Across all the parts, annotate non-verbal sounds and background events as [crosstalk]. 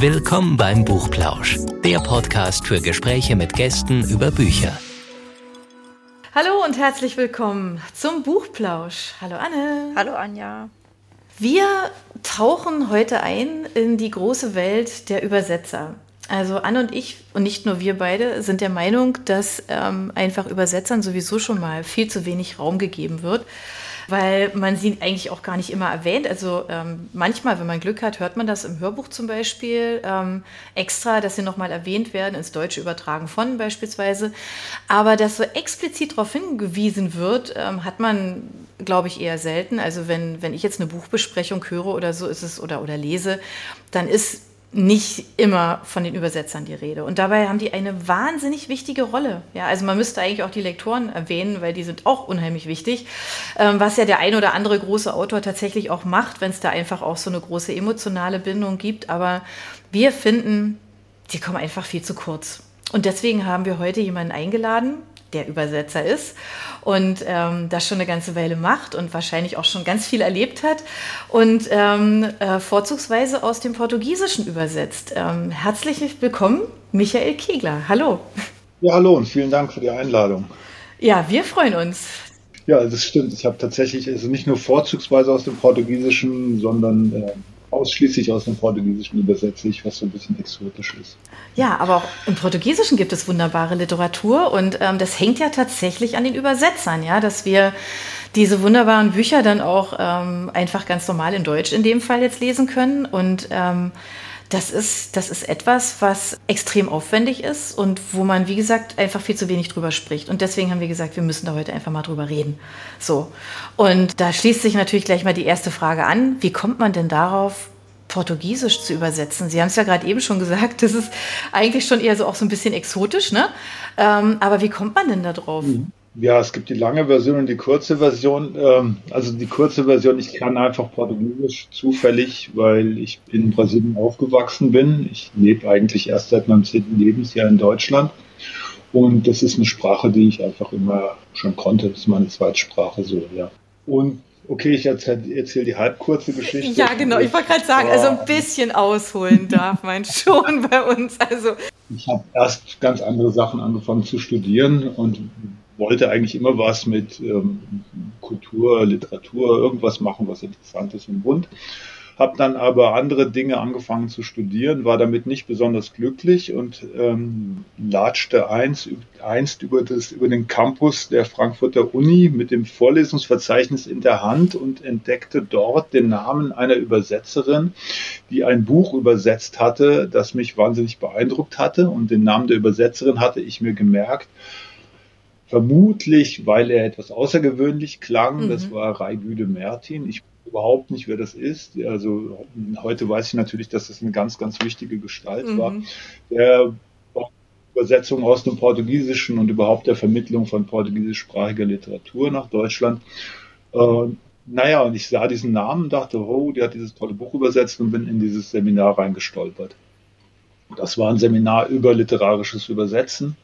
Willkommen beim Buchplausch, der Podcast für Gespräche mit Gästen über Bücher. Hallo und herzlich willkommen zum Buchplausch. Hallo Anne. Hallo Anja. Wir tauchen heute ein in die große Welt der Übersetzer. Also Anne und ich, und nicht nur wir beide, sind der Meinung, dass ähm, einfach Übersetzern sowieso schon mal viel zu wenig Raum gegeben wird weil man sie eigentlich auch gar nicht immer erwähnt. Also ähm, manchmal, wenn man Glück hat, hört man das im Hörbuch zum Beispiel ähm, extra, dass sie nochmal erwähnt werden, ins Deutsche übertragen von beispielsweise. Aber dass so explizit darauf hingewiesen wird, ähm, hat man, glaube ich, eher selten. Also wenn, wenn ich jetzt eine Buchbesprechung höre oder so ist es oder, oder lese, dann ist nicht immer von den Übersetzern die Rede. Und dabei haben die eine wahnsinnig wichtige Rolle. Ja, also man müsste eigentlich auch die Lektoren erwähnen, weil die sind auch unheimlich wichtig. Ähm, was ja der ein oder andere große Autor tatsächlich auch macht, wenn es da einfach auch so eine große emotionale Bindung gibt. Aber wir finden, die kommen einfach viel zu kurz. Und deswegen haben wir heute jemanden eingeladen, der Übersetzer ist und ähm, das schon eine ganze Weile macht und wahrscheinlich auch schon ganz viel erlebt hat und ähm, äh, vorzugsweise aus dem Portugiesischen übersetzt. Ähm, herzlich willkommen, Michael Kegler. Hallo. Ja, hallo und vielen Dank für die Einladung. Ja, wir freuen uns. Ja, das stimmt. Ich habe tatsächlich also nicht nur vorzugsweise aus dem Portugiesischen, sondern äh, ausschließlich aus dem Portugiesischen übersetze ich, was so ein bisschen exotisch ist. Ja, aber auch im Portugiesischen gibt es wunderbare Literatur und ähm, das hängt ja tatsächlich an den Übersetzern, ja, dass wir diese wunderbaren Bücher dann auch ähm, einfach ganz normal in Deutsch in dem Fall jetzt lesen können und ähm, das ist, das ist etwas, was extrem aufwendig ist und wo man, wie gesagt, einfach viel zu wenig drüber spricht. Und deswegen haben wir gesagt, wir müssen da heute einfach mal drüber reden. So. Und da schließt sich natürlich gleich mal die erste Frage an. Wie kommt man denn darauf, Portugiesisch zu übersetzen? Sie haben es ja gerade eben schon gesagt, das ist eigentlich schon eher so auch so ein bisschen exotisch, ne? Ähm, aber wie kommt man denn da drauf? Mhm. Ja, es gibt die lange Version und die kurze Version. Ähm, also die kurze Version, ich kann einfach Portugiesisch zufällig, weil ich in Brasilien aufgewachsen bin. Ich lebe eigentlich erst seit meinem zehnten Lebensjahr in Deutschland. Und das ist eine Sprache, die ich einfach immer schon konnte. Das ist meine Zweitsprache so, ja. Und okay, ich erzähle erzähl die halbkurze Geschichte. Ja, genau. Ich wollte gerade sagen, also ein bisschen ausholen darf man [laughs] schon bei uns. Also ich habe erst ganz andere Sachen angefangen zu studieren und wollte eigentlich immer was mit ähm, Kultur, Literatur, irgendwas machen, was interessant ist und bunt. Habe dann aber andere Dinge angefangen zu studieren, war damit nicht besonders glücklich und ähm, latschte einst, einst über, das, über den Campus der Frankfurter Uni mit dem Vorlesungsverzeichnis in der Hand und entdeckte dort den Namen einer Übersetzerin, die ein Buch übersetzt hatte, das mich wahnsinnig beeindruckt hatte. Und den Namen der Übersetzerin hatte ich mir gemerkt Vermutlich, weil er etwas außergewöhnlich klang. Mhm. Das war Raigüde Mertin. Ich überhaupt nicht, wer das ist. Also heute weiß ich natürlich, dass das eine ganz, ganz wichtige Gestalt mhm. war. Der Übersetzung aus dem Portugiesischen und überhaupt der Vermittlung von portugiesischsprachiger Literatur nach Deutschland. Äh, naja, und ich sah diesen Namen, dachte, oh, die hat dieses tolle Buch übersetzt und bin in dieses Seminar reingestolpert. Das war ein Seminar über literarisches Übersetzen.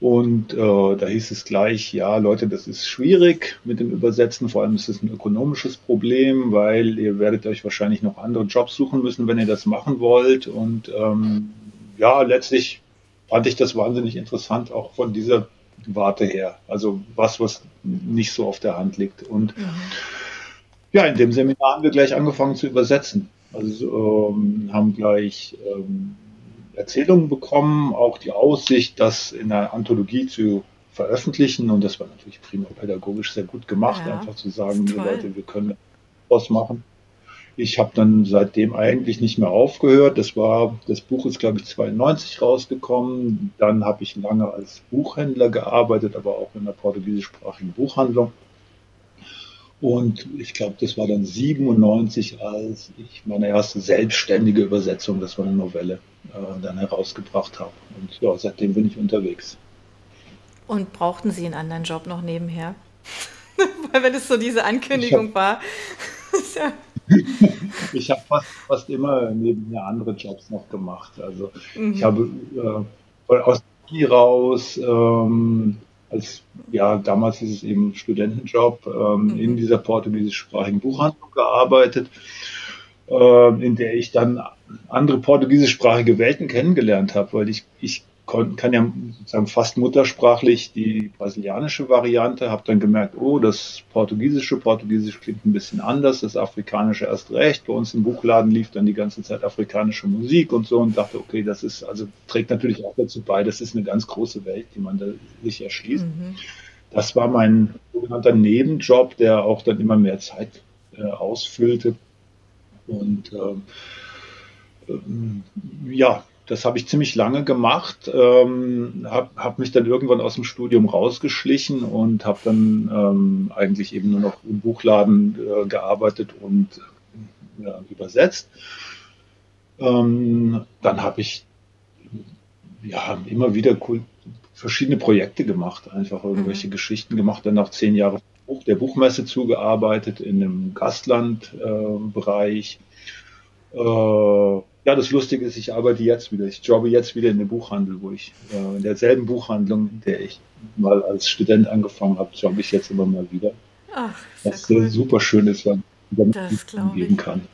Und äh, da hieß es gleich, ja Leute, das ist schwierig mit dem Übersetzen, vor allem ist es ein ökonomisches Problem, weil ihr werdet euch wahrscheinlich noch andere Jobs suchen müssen, wenn ihr das machen wollt. Und ähm, ja, letztlich fand ich das wahnsinnig interessant, auch von dieser Warte her. Also was, was nicht so auf der Hand liegt. Und mhm. ja, in dem Seminar haben wir gleich angefangen zu übersetzen. Also ähm, haben gleich ähm, Erzählungen bekommen, auch die Aussicht, das in einer Anthologie zu veröffentlichen. Und das war natürlich prima pädagogisch sehr gut gemacht, ja, einfach zu sagen, Leute, wir können was machen. Ich habe dann seitdem eigentlich nicht mehr aufgehört. Das war, das Buch ist, glaube ich, 92 rausgekommen. Dann habe ich lange als Buchhändler gearbeitet, aber auch in der portugiesischsprachigen Buchhandlung. Und ich glaube, das war dann 97, als ich meine erste selbstständige Übersetzung, das war eine Novelle, äh, dann herausgebracht habe. Und ja, seitdem bin ich unterwegs. Und brauchten Sie einen anderen Job noch nebenher? [laughs] Weil wenn es so diese Ankündigung hab, war. [laughs] ich habe fast, fast immer nebenher andere Jobs noch gemacht. Also mhm. ich habe äh, aus Uni raus ähm, als, ja, damals hieß es eben Studentenjob, ähm, mhm. in dieser portugiesischsprachigen Buchhandlung gearbeitet, äh, in der ich dann andere portugiesischsprachige Welten kennengelernt habe, weil ich, ich kann ja sozusagen fast muttersprachlich die brasilianische Variante, habe dann gemerkt, oh, das portugiesische Portugiesisch klingt ein bisschen anders, das afrikanische erst recht. Bei uns im Buchladen lief dann die ganze Zeit afrikanische Musik und so und dachte, okay, das ist, also trägt natürlich auch dazu bei, das ist eine ganz große Welt, die man da sich erschließt. Mhm. Das war mein sogenannter Nebenjob, der auch dann immer mehr Zeit äh, ausfüllte. Und ähm, ja, das habe ich ziemlich lange gemacht, ähm, habe hab mich dann irgendwann aus dem Studium rausgeschlichen und habe dann ähm, eigentlich eben nur noch im Buchladen äh, gearbeitet und äh, übersetzt. Ähm, dann habe ich ja immer wieder cool, verschiedene Projekte gemacht, einfach irgendwelche mhm. Geschichten gemacht, dann nach zehn Jahren der Buchmesse zugearbeitet in einem Gastlandbereich. Äh, äh, ja, das Lustige ist, ich arbeite jetzt wieder. Ich jobbe jetzt wieder in dem Buchhandel, wo ich äh, in derselben Buchhandlung, in der ich mal als Student angefangen habe, jobbe ich jetzt immer mal wieder. Ach, was cool. super schön ist, weil man das geben kann.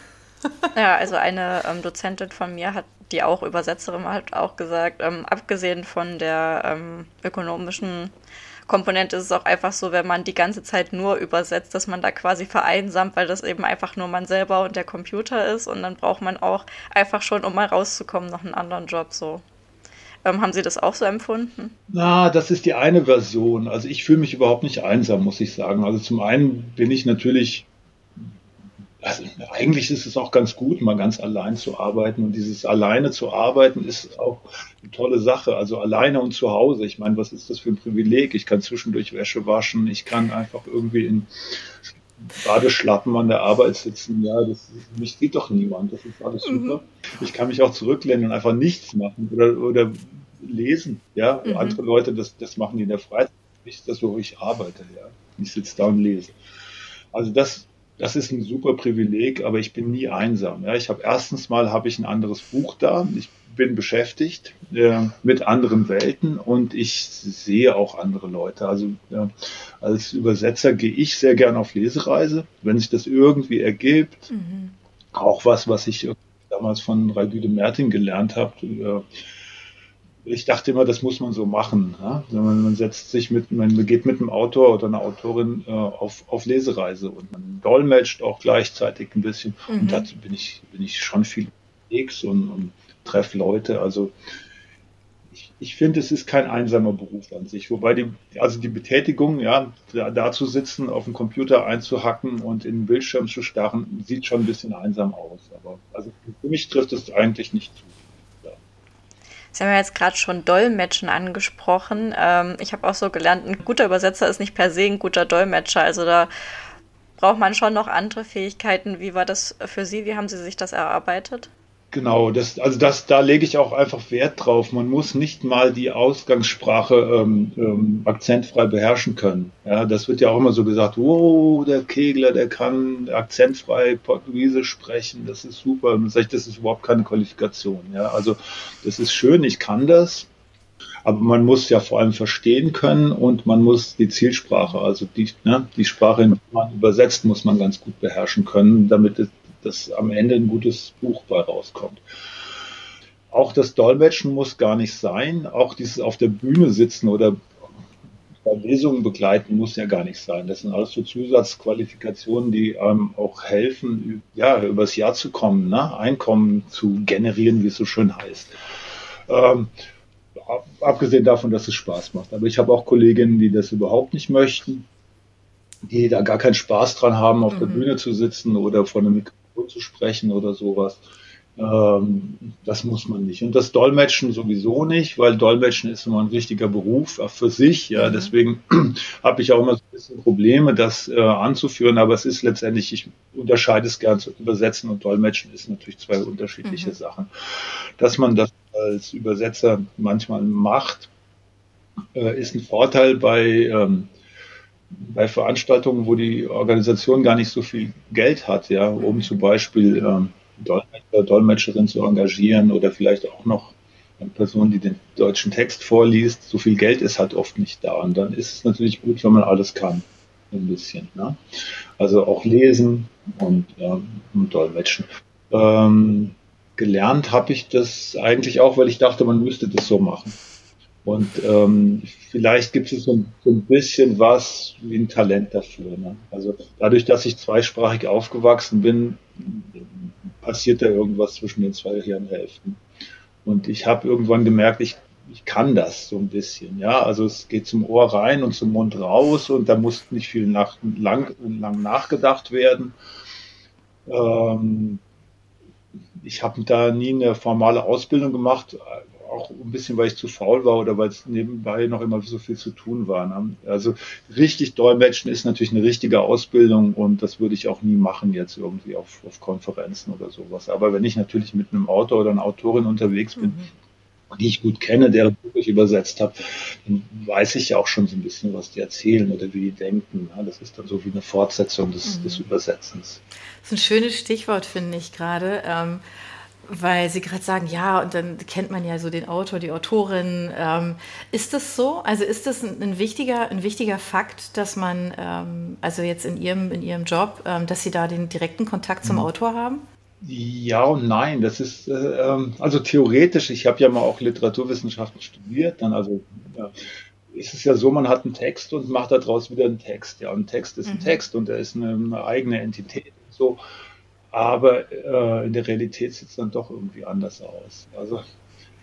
[laughs] ja, also eine ähm, Dozentin von mir hat, die auch Übersetzerin hat, auch gesagt, ähm, abgesehen von der ähm, ökonomischen Komponente ist es auch einfach so, wenn man die ganze Zeit nur übersetzt, dass man da quasi vereinsamt, weil das eben einfach nur man selber und der Computer ist und dann braucht man auch einfach schon, um mal rauszukommen, noch einen anderen Job so. Ähm, haben Sie das auch so empfunden? Na, das ist die eine Version. Also ich fühle mich überhaupt nicht einsam, muss ich sagen. Also zum einen bin ich natürlich also eigentlich ist es auch ganz gut, mal ganz allein zu arbeiten. Und dieses alleine zu arbeiten ist auch eine tolle Sache. Also alleine und zu Hause. Ich meine, was ist das für ein Privileg? Ich kann zwischendurch Wäsche waschen. Ich kann einfach irgendwie in Badeschlappen an der Arbeit sitzen. Ja, das mich sieht doch niemand. Das ist alles super. Mhm. Ich kann mich auch zurücklehnen und einfach nichts machen oder, oder lesen. Ja, mhm. andere Leute, das, das machen die in der Freizeit. Nicht das, wo ich arbeite. Ja, ich sitze da und lese. Also das das ist ein super Privileg, aber ich bin nie einsam. Ja, ich habe erstens mal habe ich ein anderes Buch da. Ich bin beschäftigt äh, mit anderen Welten und ich sehe auch andere Leute. Also äh, als Übersetzer gehe ich sehr gern auf Lesereise, wenn sich das irgendwie ergibt. Mhm. Auch was, was ich damals von Ralgüde Mertin gelernt habe. Äh, ich dachte immer, das muss man so machen. Ja? Man, man, setzt sich mit, man geht mit einem Autor oder einer Autorin äh, auf, auf Lesereise und man dolmetscht auch gleichzeitig ein bisschen. Mhm. Und dazu bin ich, bin ich schon viel unterwegs und, und treffe Leute. Also ich, ich finde, es ist kein einsamer Beruf an sich. Wobei die, also die Betätigung, ja, da, da zu sitzen, auf den Computer einzuhacken und in den Bildschirm zu starren, sieht schon ein bisschen einsam aus. Aber also für mich trifft es eigentlich nicht zu. Sie haben ja jetzt gerade schon Dolmetschen angesprochen. Ähm, ich habe auch so gelernt, ein guter Übersetzer ist nicht per se ein guter Dolmetscher. Also da braucht man schon noch andere Fähigkeiten. Wie war das für Sie? Wie haben Sie sich das erarbeitet? Genau, das, also das, da lege ich auch einfach Wert drauf. Man muss nicht mal die Ausgangssprache ähm, ähm, akzentfrei beherrschen können. Ja, das wird ja auch immer so gesagt, wow, der Kegler, der kann akzentfrei Portugiesisch sprechen, das ist super. Und das ist überhaupt keine Qualifikation. Ja, also das ist schön, ich kann das, aber man muss ja vor allem verstehen können und man muss die Zielsprache, also die, ne, die Sprache, die man übersetzt, muss man ganz gut beherrschen können, damit es dass am Ende ein gutes Buch bei rauskommt. Auch das Dolmetschen muss gar nicht sein. Auch dieses auf der Bühne sitzen oder bei Lesungen begleiten muss ja gar nicht sein. Das sind alles so Zusatzqualifikationen, die einem auch helfen, ja, übers Jahr zu kommen, ne? Einkommen zu generieren, wie es so schön heißt. Ähm, abgesehen davon, dass es Spaß macht. Aber ich habe auch Kolleginnen, die das überhaupt nicht möchten, die da gar keinen Spaß dran haben, auf mhm. der Bühne zu sitzen oder vor einem Mikrofon zu sprechen oder sowas. Ähm, das muss man nicht. Und das Dolmetschen sowieso nicht, weil Dolmetschen ist immer ein richtiger Beruf für sich. Ja, mhm. deswegen [clears throat] habe ich auch immer so ein bisschen Probleme, das äh, anzuführen. Aber es ist letztendlich, ich unterscheide es gern zu übersetzen und Dolmetschen ist natürlich zwei unterschiedliche mhm. Sachen. Dass man das als Übersetzer manchmal macht, äh, ist ein Vorteil bei ähm, bei Veranstaltungen, wo die Organisation gar nicht so viel Geld hat, ja, um zum Beispiel ähm, Dolmetscher, Dolmetscherin zu engagieren oder vielleicht auch noch eine Person, die den deutschen Text vorliest, so viel Geld ist halt oft nicht da. Und dann ist es natürlich gut, wenn man alles kann. Ein bisschen. Ne? Also auch lesen und, ähm, und dolmetschen. Ähm, gelernt habe ich das eigentlich auch, weil ich dachte, man müsste das so machen. Und ähm, vielleicht gibt es so, so, ein bisschen was wie ein Talent dafür. Ne? Also dadurch, dass ich zweisprachig aufgewachsen bin, passiert da irgendwas zwischen den zwei Hirnhälften. Und ich habe irgendwann gemerkt, ich, ich kann das so ein bisschen. Ja, also es geht zum Ohr rein und zum Mund raus und da muss nicht viel nach, lang, lang nachgedacht werden. Ähm, ich habe da nie eine formale Ausbildung gemacht, auch ein bisschen, weil ich zu faul war oder weil es nebenbei noch immer so viel zu tun war. Ne? Also richtig Dolmetschen ist natürlich eine richtige Ausbildung und das würde ich auch nie machen jetzt irgendwie auf, auf Konferenzen oder sowas. Aber wenn ich natürlich mit einem Autor oder einer Autorin unterwegs bin, mhm. die ich gut kenne, deren Buch ich übersetzt habe, dann weiß ich ja auch schon so ein bisschen, was die erzählen oder wie die denken. Das ist dann so wie eine Fortsetzung des, mhm. des Übersetzens. Das ist ein schönes Stichwort, finde ich gerade. Weil Sie gerade sagen, ja, und dann kennt man ja so den Autor, die Autorin. Ähm, ist das so? Also ist das ein, ein, wichtiger, ein wichtiger Fakt, dass man, ähm, also jetzt in Ihrem, in Ihrem Job, ähm, dass Sie da den direkten Kontakt zum mhm. Autor haben? Ja und nein, das ist äh, ähm, also theoretisch, ich habe ja mal auch Literaturwissenschaften studiert, dann also ja, ist es ja so, man hat einen Text und macht daraus wieder einen Text. Ja, und ein Text ist ein mhm. Text und er ist eine, eine eigene Entität. So aber äh, in der Realität sieht es dann doch irgendwie anders aus. Also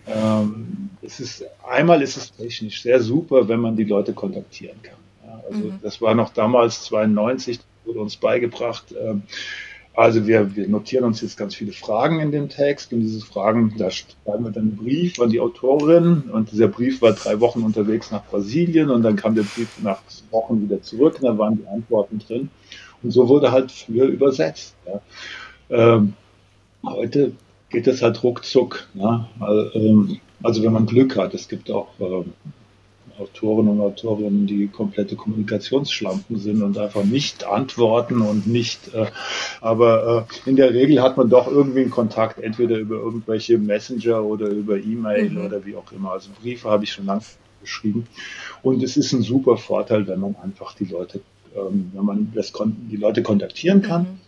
ähm, es ist einmal ist es technisch sehr super, wenn man die Leute kontaktieren kann. Ja, also mhm. das war noch damals 92, wurde uns beigebracht. Ähm, also wir, wir notieren uns jetzt ganz viele Fragen in dem Text und diese Fragen, da schreiben wir dann einen Brief an die Autorin und dieser Brief war drei Wochen unterwegs nach Brasilien und dann kam der Brief nach Wochen wieder zurück und da waren die Antworten drin. Und so wurde halt früher übersetzt. Ja. Ähm, heute geht das halt ruckzuck. Ne? Ähm, also wenn man Glück hat, es gibt auch ähm, Autoren und Autorinnen, die komplette Kommunikationsschlampen sind und einfach nicht antworten und nicht, äh, aber äh, in der Regel hat man doch irgendwie einen Kontakt, entweder über irgendwelche Messenger oder über E-Mail mhm. oder wie auch immer. Also Briefe habe ich schon lange geschrieben und es ist ein super Vorteil, wenn man einfach die Leute, ähm, wenn man das die Leute kontaktieren kann. Mhm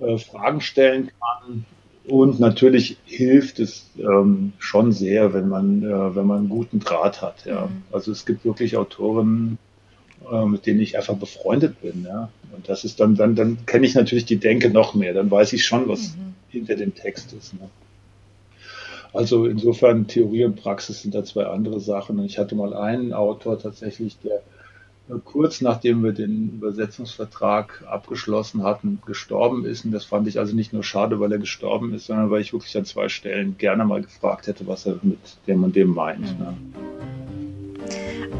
äh, Fragen stellen kann. Und natürlich hilft es ähm, schon sehr, wenn man, äh, wenn man einen guten Draht hat. Ja. Mhm. Also es gibt wirklich Autoren, äh, mit denen ich einfach befreundet bin. Ja. Und das ist dann, dann, dann kenne ich natürlich die Denke noch mehr. Dann weiß ich schon, was mhm. hinter dem Text ist. Ne. Also insofern Theorie und Praxis sind da zwei andere Sachen. Und ich hatte mal einen Autor tatsächlich, der kurz nachdem wir den Übersetzungsvertrag abgeschlossen hatten, gestorben ist. Und das fand ich also nicht nur schade, weil er gestorben ist, sondern weil ich wirklich an zwei Stellen gerne mal gefragt hätte, was er mit dem und dem meint. Ne?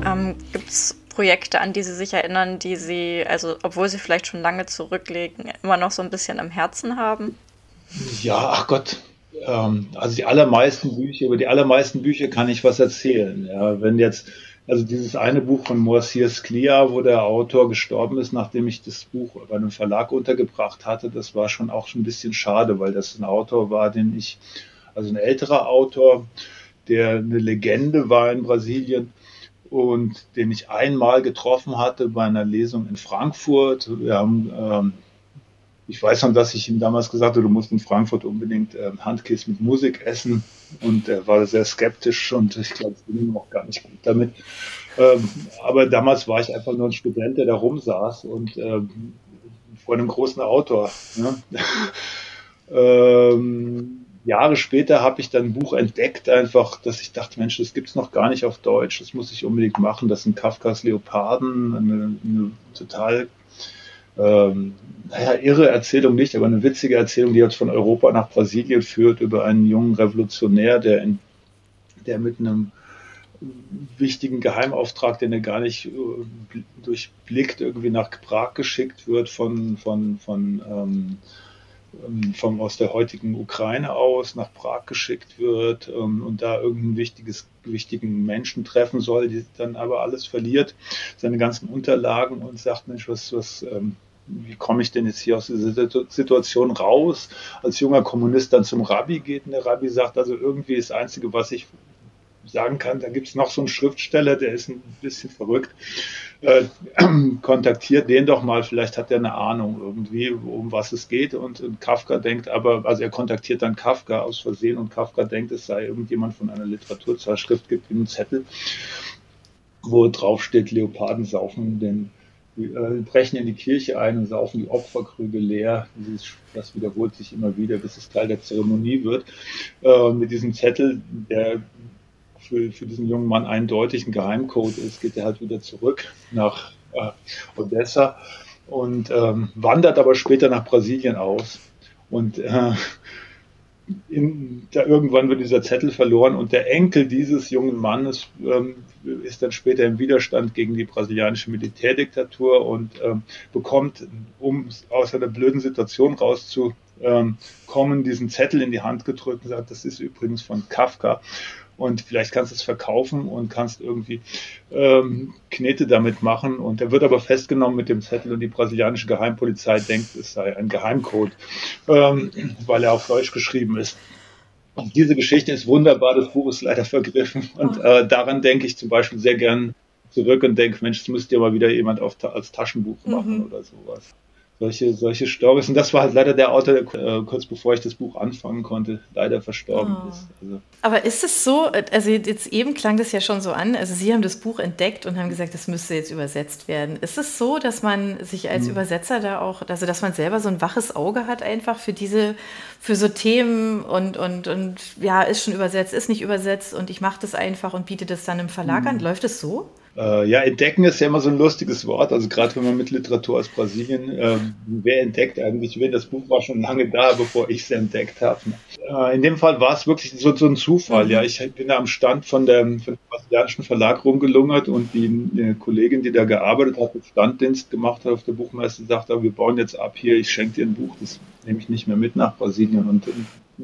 Ähm, Gibt es Projekte, an die Sie sich erinnern, die Sie, also obwohl Sie vielleicht schon lange zurücklegen, immer noch so ein bisschen am Herzen haben? Ja, ach Gott. Ähm, also die allermeisten Bücher, über die allermeisten Bücher kann ich was erzählen. Ja, wenn jetzt also dieses eine Buch von Moacir Sklia, wo der Autor gestorben ist, nachdem ich das Buch bei einem Verlag untergebracht hatte, das war schon auch schon ein bisschen schade, weil das ein Autor war, den ich, also ein älterer Autor, der eine Legende war in Brasilien und den ich einmal getroffen hatte bei einer Lesung in Frankfurt. Wir haben ähm, ich weiß noch, dass ich ihm damals gesagt habe, du musst in Frankfurt unbedingt äh, Handkiss mit Musik essen. Und er war sehr skeptisch und ich glaube, es ging ihm auch gar nicht gut damit. Ähm, aber damals war ich einfach nur ein Student, der da rumsaß und ähm, vor einem großen Autor. Ne? [laughs] ähm, Jahre später habe ich dann ein Buch entdeckt, einfach, dass ich dachte, Mensch, das gibt es noch gar nicht auf Deutsch, das muss ich unbedingt machen. Das sind Kafkas Leoparden, eine, eine total ähm, naja, irre Erzählung nicht, aber eine witzige Erzählung, die jetzt von Europa nach Brasilien führt, über einen jungen Revolutionär, der, in, der mit einem wichtigen Geheimauftrag, den er gar nicht äh, durchblickt, irgendwie nach Prag geschickt wird von, von, von, ähm, ähm, von aus der heutigen Ukraine aus nach Prag geschickt wird ähm, und da irgendein wichtiges, wichtigen Menschen treffen soll, die dann aber alles verliert, seine ganzen Unterlagen und sagt, Mensch, was, was, ähm, wie komme ich denn jetzt hier aus dieser Situation raus? Als junger Kommunist dann zum Rabbi geht und der Rabbi sagt, also irgendwie das Einzige, was ich sagen kann, da gibt es noch so einen Schriftsteller, der ist ein bisschen verrückt. Äh, [clears throat] kontaktiert den doch mal, vielleicht hat er eine Ahnung irgendwie, um was es geht. Und, und, Kafka denkt aber, also er kontaktiert dann Kafka aus Versehen und Kafka denkt, es sei irgendjemand von einer Literaturzeitschrift, gibt ihm einen Zettel, wo drauf steht, Leoparden saufen den äh, brechen in die Kirche ein und saufen die Opferkrüge leer. Das wiederholt sich immer wieder, bis es Teil der Zeremonie wird. Äh, mit diesem Zettel, der für, für diesen jungen Mann eindeutig ein Geheimcode ist, geht er halt wieder zurück nach äh, Odessa und ähm, wandert aber später nach Brasilien aus. Und äh, in, da irgendwann wird dieser Zettel verloren und der Enkel dieses jungen Mannes ähm, ist dann später im Widerstand gegen die brasilianische Militärdiktatur und ähm, bekommt, um aus einer blöden Situation rauszukommen, diesen Zettel in die Hand gedrückt und sagt, das ist übrigens von Kafka und vielleicht kannst du es verkaufen und kannst irgendwie ähm, Knete damit machen. Und er wird aber festgenommen mit dem Zettel und die brasilianische Geheimpolizei denkt, es sei ein Geheimcode, ähm, weil er auf Deutsch geschrieben ist. Und diese Geschichte ist wunderbar, das Buch ist leider vergriffen. Und äh, daran denke ich zum Beispiel sehr gern zurück und denke, Mensch, das müsste ja mal wieder jemand auf, als Taschenbuch machen mhm. oder sowas solche, solche Stories. Und das war halt leider der Autor, der äh, kurz bevor ich das Buch anfangen konnte, leider verstorben oh. ist. Also. Aber ist es so, also jetzt eben klang das ja schon so an, also Sie haben das Buch entdeckt und haben gesagt, das müsste jetzt übersetzt werden. Ist es so, dass man sich als hm. Übersetzer da auch, also dass man selber so ein waches Auge hat einfach für diese, für so Themen und, und, und ja, ist schon übersetzt, ist nicht übersetzt und ich mache das einfach und biete das dann im Verlag hm. an. Läuft es so? Äh, ja, entdecken ist ja immer so ein lustiges Wort. Also gerade wenn man mit Literatur aus Brasilien, äh, wer entdeckt eigentlich wen? Das Buch war schon lange da, bevor ich es entdeckt habe. Äh, in dem Fall war es wirklich so, so ein Zufall. Mhm. Ja, ich bin da am Stand von, der, von dem brasilianischen Verlag rumgelungert und die, die, Kollegin, die da gearbeitet hat, Standdienst gemacht hat auf der Buchmesse, sagte, wir bauen jetzt ab hier, ich schenke dir ein Buch, das nehme ich nicht mehr mit nach Brasilien. Und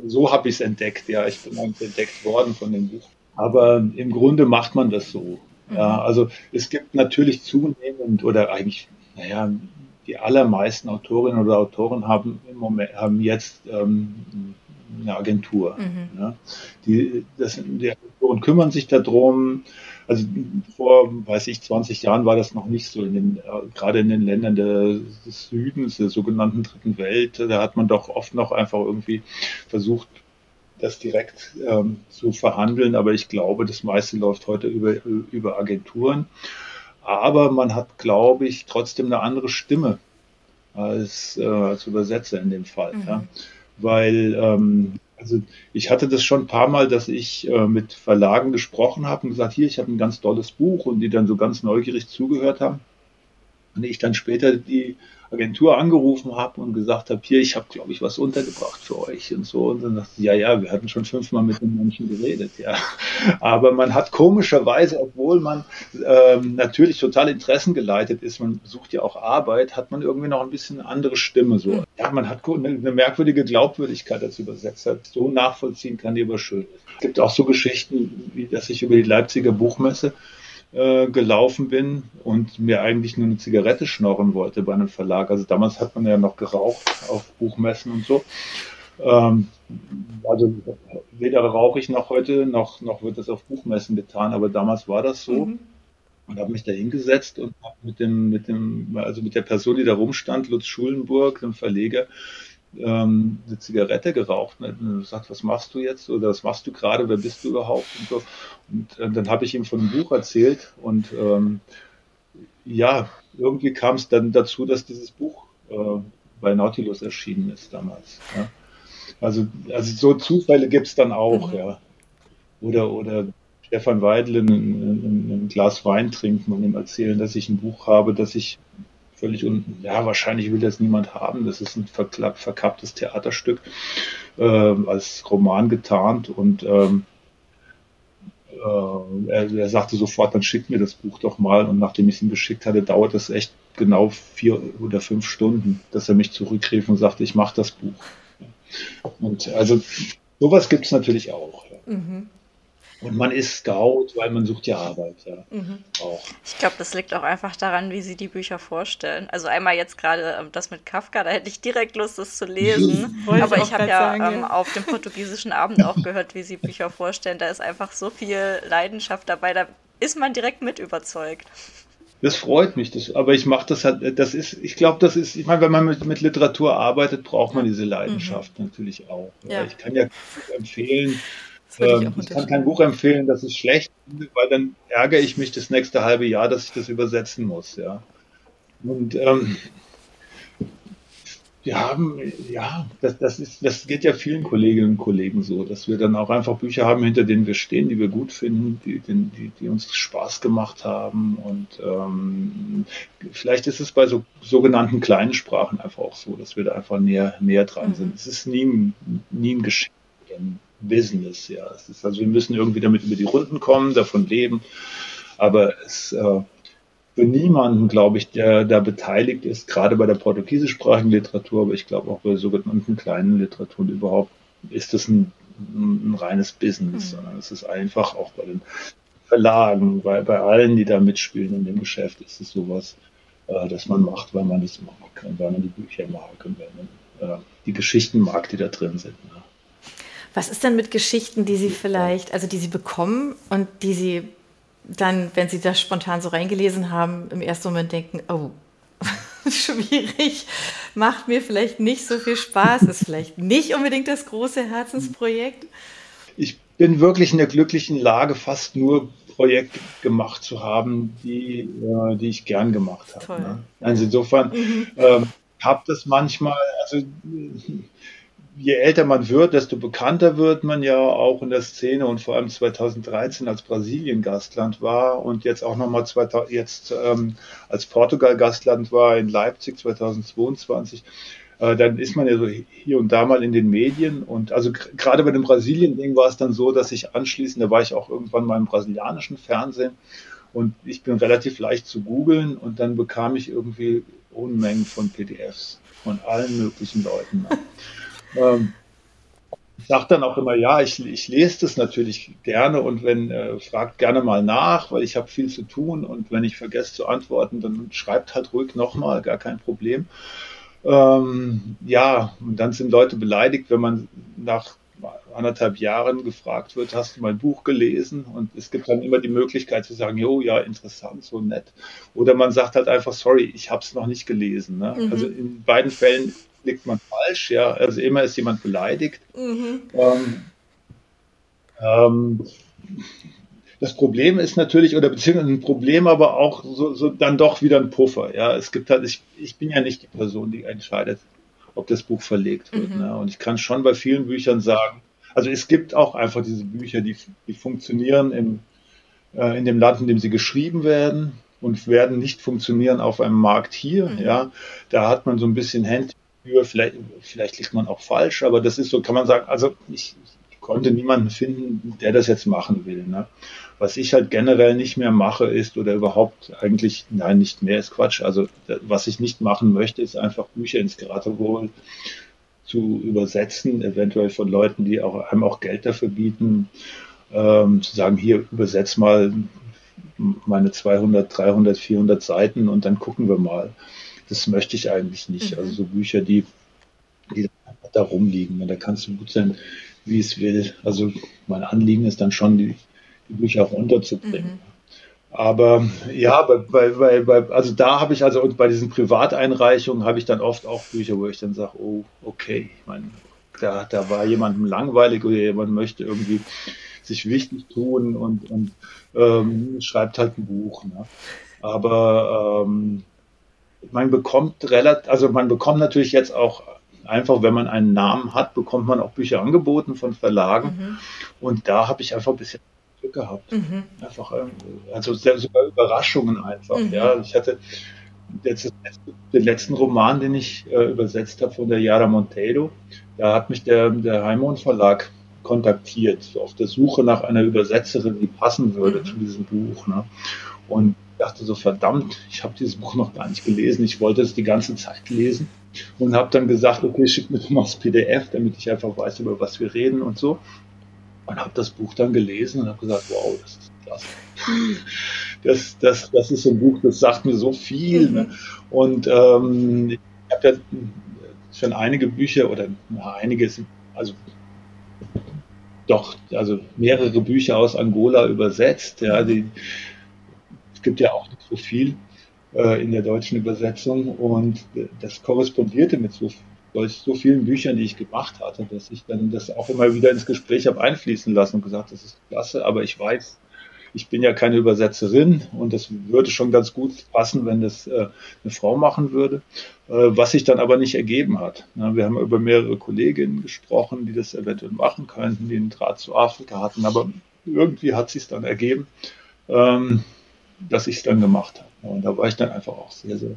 so habe ich es entdeckt. Ja, ich bin eigentlich entdeckt worden von dem Buch. Aber im Grunde macht man das so. Ja, mhm. also es gibt natürlich zunehmend oder eigentlich, naja, die allermeisten Autorinnen oder Autoren haben im Moment haben jetzt ähm, eine Agentur. Mhm. Ja. Die, das, die Agenturen kümmern sich darum. Also vor, weiß ich, 20 Jahren war das noch nicht so. In den, gerade in den Ländern der, des Südens, der sogenannten Dritten Welt, da hat man doch oft noch einfach irgendwie versucht, das direkt ähm, zu verhandeln, aber ich glaube, das meiste läuft heute über, über Agenturen. Aber man hat, glaube ich, trotzdem eine andere Stimme als, äh, als Übersetzer in dem Fall. Mhm. Ja. Weil ähm, also ich hatte das schon ein paar Mal, dass ich äh, mit Verlagen gesprochen habe und gesagt, hier, ich habe ein ganz tolles Buch und die dann so ganz neugierig zugehört haben. Und ich dann später die Agentur angerufen habe und gesagt habe, hier, ich habe, glaube ich, was untergebracht für euch und so. Und dann dachte ich, ja, ja, wir hatten schon fünfmal mit den Menschen geredet, ja. [laughs] Aber man hat komischerweise, obwohl man ähm, natürlich total interessengeleitet ist, man sucht ja auch Arbeit, hat man irgendwie noch ein bisschen eine andere Stimme. So. Ja, man hat eine, eine merkwürdige Glaubwürdigkeit als Übersetzer. So nachvollziehen kann, die aber schön ist. Es gibt auch so Geschichten, wie dass ich über die Leipziger Buchmesse äh, gelaufen bin und mir eigentlich nur eine Zigarette schnorren wollte bei einem Verlag. Also damals hat man ja noch geraucht auf Buchmessen und so. Ähm, also weder rauche ich noch heute, noch, noch wird das auf Buchmessen getan, aber damals war das so. Mhm. Und habe mich da hingesetzt und habe mit dem, mit dem, also mit der Person, die da rumstand, Lutz Schulenburg, dem Verleger, ähm, eine Zigarette geraucht ne? und gesagt, was machst du jetzt oder was machst du gerade, wer bist du überhaupt und so. Und äh, dann habe ich ihm von einem Buch erzählt und ähm, ja, irgendwie kam es dann dazu, dass dieses Buch äh, bei Nautilus erschienen ist damals. Ja. Also, also so Zufälle gibt es dann auch, mhm. ja. Oder, oder Stefan Weidel ein, ein, ein, Glas Wein trinken und ihm erzählen, dass ich ein Buch habe, das ich völlig unten. Ja, wahrscheinlich will das niemand haben. Das ist ein verkapptes Theaterstück äh, als Roman getarnt und ähm, äh, er, er, sagte sofort, dann schickt mir das Buch doch mal. Und nachdem ich es ihm geschickt hatte, dauert es echt genau vier oder fünf Stunden, dass er mich zurückrief und sagte, ich mache das Buch. Und also sowas gibt es natürlich auch. Mhm. Und man ist Scout, weil man sucht ja Arbeit, ja. Mhm. Auch. Ich glaube, das liegt auch einfach daran, wie sie die Bücher vorstellen. Also einmal jetzt gerade ähm, das mit Kafka, da hätte ich direkt Lust, das zu lesen. [laughs] Aber ich, ich habe ja sagen, ähm, auf dem portugiesischen Abend auch [laughs] gehört, wie sie Bücher vorstellen. Da ist einfach so viel Leidenschaft dabei, da ist man direkt mit überzeugt. Das freut mich, das, aber ich mache das halt, das ist, ich glaube, das ist, ich meine, wenn man mit, mit, Literatur arbeitet, braucht man diese Leidenschaft mhm. natürlich auch. Ja. Ich kann ja empfehlen, ähm, ich, ich kann kein Buch empfehlen, das ist schlecht weil dann ärgere ich mich das nächste halbe Jahr, dass ich das übersetzen muss, ja. Und ähm, wir haben, ja, das, das, ist, das geht ja vielen Kolleginnen und Kollegen so, dass wir dann auch einfach Bücher haben, hinter denen wir stehen, die wir gut finden, die, die, die uns Spaß gemacht haben. Und ähm, vielleicht ist es bei so sogenannten kleinen Sprachen einfach auch so, dass wir da einfach näher, näher dran mhm. sind. Es ist nie, ein, nie ein Geschenk, ein Business, ja. Es ist also, wir müssen irgendwie damit über die Runden kommen, davon leben. Aber es äh, für niemanden, glaube ich, der da beteiligt ist, gerade bei der portugiesischsprachigen Literatur, aber ich glaube auch bei sogenannten kleinen Literaturen überhaupt, ist das ein, ein reines Business, mhm. sondern es ist einfach auch bei den Verlagen, bei, bei allen, die da mitspielen in dem Geschäft, ist es sowas, äh, dass man macht, weil man es mag, weil man die Bücher mag und weil man äh, die Geschichten mag, die da drin sind. Ne? Was ist denn mit Geschichten, die Sie vielleicht, also die Sie bekommen und die Sie dann, wenn Sie das spontan so reingelesen haben, im ersten Moment denken, oh, [laughs] schwierig, macht mir vielleicht nicht so viel Spaß, ist vielleicht nicht unbedingt das große Herzensprojekt? Ich bin wirklich in der glücklichen Lage, fast nur Projekte gemacht zu haben, die, äh, die ich gern gemacht habe. Ne? Also insofern mhm. ähm, habe das manchmal, also je älter man wird, desto bekannter wird man ja auch in der Szene und vor allem 2013 als Brasilien Gastland war und jetzt auch nochmal jetzt ähm, als Portugal Gastland war in Leipzig 2022. Äh, dann ist man ja so hier und da mal in den Medien und also gerade bei dem Brasilien-Ding war es dann so, dass ich anschließend, da war ich auch irgendwann mal im brasilianischen Fernsehen und ich bin relativ leicht zu googeln und dann bekam ich irgendwie Unmengen von PDFs von allen möglichen Leuten. Ähm, ich sage dann auch immer, ja, ich, ich lese das natürlich gerne und wenn, äh, fragt gerne mal nach, weil ich habe viel zu tun und wenn ich vergesse zu antworten, dann schreibt halt ruhig nochmal, gar kein Problem. Ähm, ja, und dann sind Leute beleidigt, wenn man nach anderthalb Jahren gefragt wird, hast du mein Buch gelesen? Und es gibt dann immer die Möglichkeit zu sagen, jo, ja, interessant, so nett. Oder man sagt halt einfach, sorry, ich habe es noch nicht gelesen. Ne? Mhm. Also in beiden Fällen liegt man falsch, ja. Also immer ist jemand beleidigt. Mhm. Ähm, ähm, das Problem ist natürlich, oder beziehungsweise ein Problem, aber auch so, so dann doch wieder ein Puffer. Ja, es gibt halt, ich, ich bin ja nicht die Person, die entscheidet, ob das Buch verlegt wird. Mhm. Ne? Und ich kann schon bei vielen Büchern sagen, also es gibt auch einfach diese Bücher, die, die funktionieren im, äh, in dem Land, in dem sie geschrieben werden und werden nicht funktionieren auf einem Markt hier. Mhm. Ja, da hat man so ein bisschen Händchen vielleicht, vielleicht liegt man auch falsch, aber das ist so, kann man sagen, also ich, ich konnte niemanden finden, der das jetzt machen will. Ne? Was ich halt generell nicht mehr mache, ist oder überhaupt eigentlich, nein, nicht mehr ist Quatsch. Also was ich nicht machen möchte, ist einfach Bücher ins Geratewohl zu übersetzen, eventuell von Leuten, die auch einem auch Geld dafür bieten, ähm, zu sagen, hier übersetz mal meine 200, 300, 400 Seiten und dann gucken wir mal das möchte ich eigentlich nicht. Mhm. Also so Bücher, die, die da rumliegen. Da kannst du gut sein, wie es will. Also mein Anliegen ist dann schon, die, die Bücher auch unterzubringen. Mhm. Aber ja, bei, bei, bei, also da habe ich also und bei diesen Privateinreichungen habe ich dann oft auch Bücher, wo ich dann sage, oh, okay, ich meine, da, da war jemandem langweilig oder jemand möchte irgendwie sich wichtig tun und, und ähm, schreibt halt ein Buch. Ne? Aber ähm, man bekommt relativ, also man bekommt natürlich jetzt auch einfach, wenn man einen Namen hat, bekommt man auch Bücher angeboten von Verlagen. Mhm. Und da habe ich einfach ein bisschen Glück gehabt. Mhm. Einfach, also sogar Überraschungen einfach. Mhm. Ja, ich hatte jetzt den letzten Roman, den ich äh, übersetzt habe von der Yara Monteiro, da hat mich der, der Heimon Verlag kontaktiert, so auf der Suche nach einer Übersetzerin, die passen würde mhm. zu diesem Buch. Ne? Und dachte so, verdammt, ich habe dieses Buch noch gar nicht gelesen. Ich wollte es die ganze Zeit lesen und habe dann gesagt, okay, schick mir mal das PDF, damit ich einfach weiß, über was wir reden und so. und habe das Buch dann gelesen und habe gesagt, wow, das ist klasse. Das, das, das ist so ein Buch, das sagt mir so viel. Ne? Und ähm, ich habe ja schon einige Bücher oder na, einiges, also doch, also mehrere Bücher aus Angola übersetzt. Ja, die, gibt ja auch so viel äh, in der deutschen Übersetzung und das korrespondierte mit so, so vielen Büchern, die ich gemacht hatte, dass ich dann das auch immer wieder ins Gespräch habe einfließen lassen und gesagt, das ist klasse, aber ich weiß, ich bin ja keine Übersetzerin und das würde schon ganz gut passen, wenn das äh, eine Frau machen würde, äh, was sich dann aber nicht ergeben hat. Wir haben über mehrere Kolleginnen gesprochen, die das eventuell machen könnten, die einen Draht zu Afrika hatten, aber irgendwie hat sich dann ergeben, ähm, dass ich es dann gemacht habe. Und da war ich dann einfach auch sehr, sehr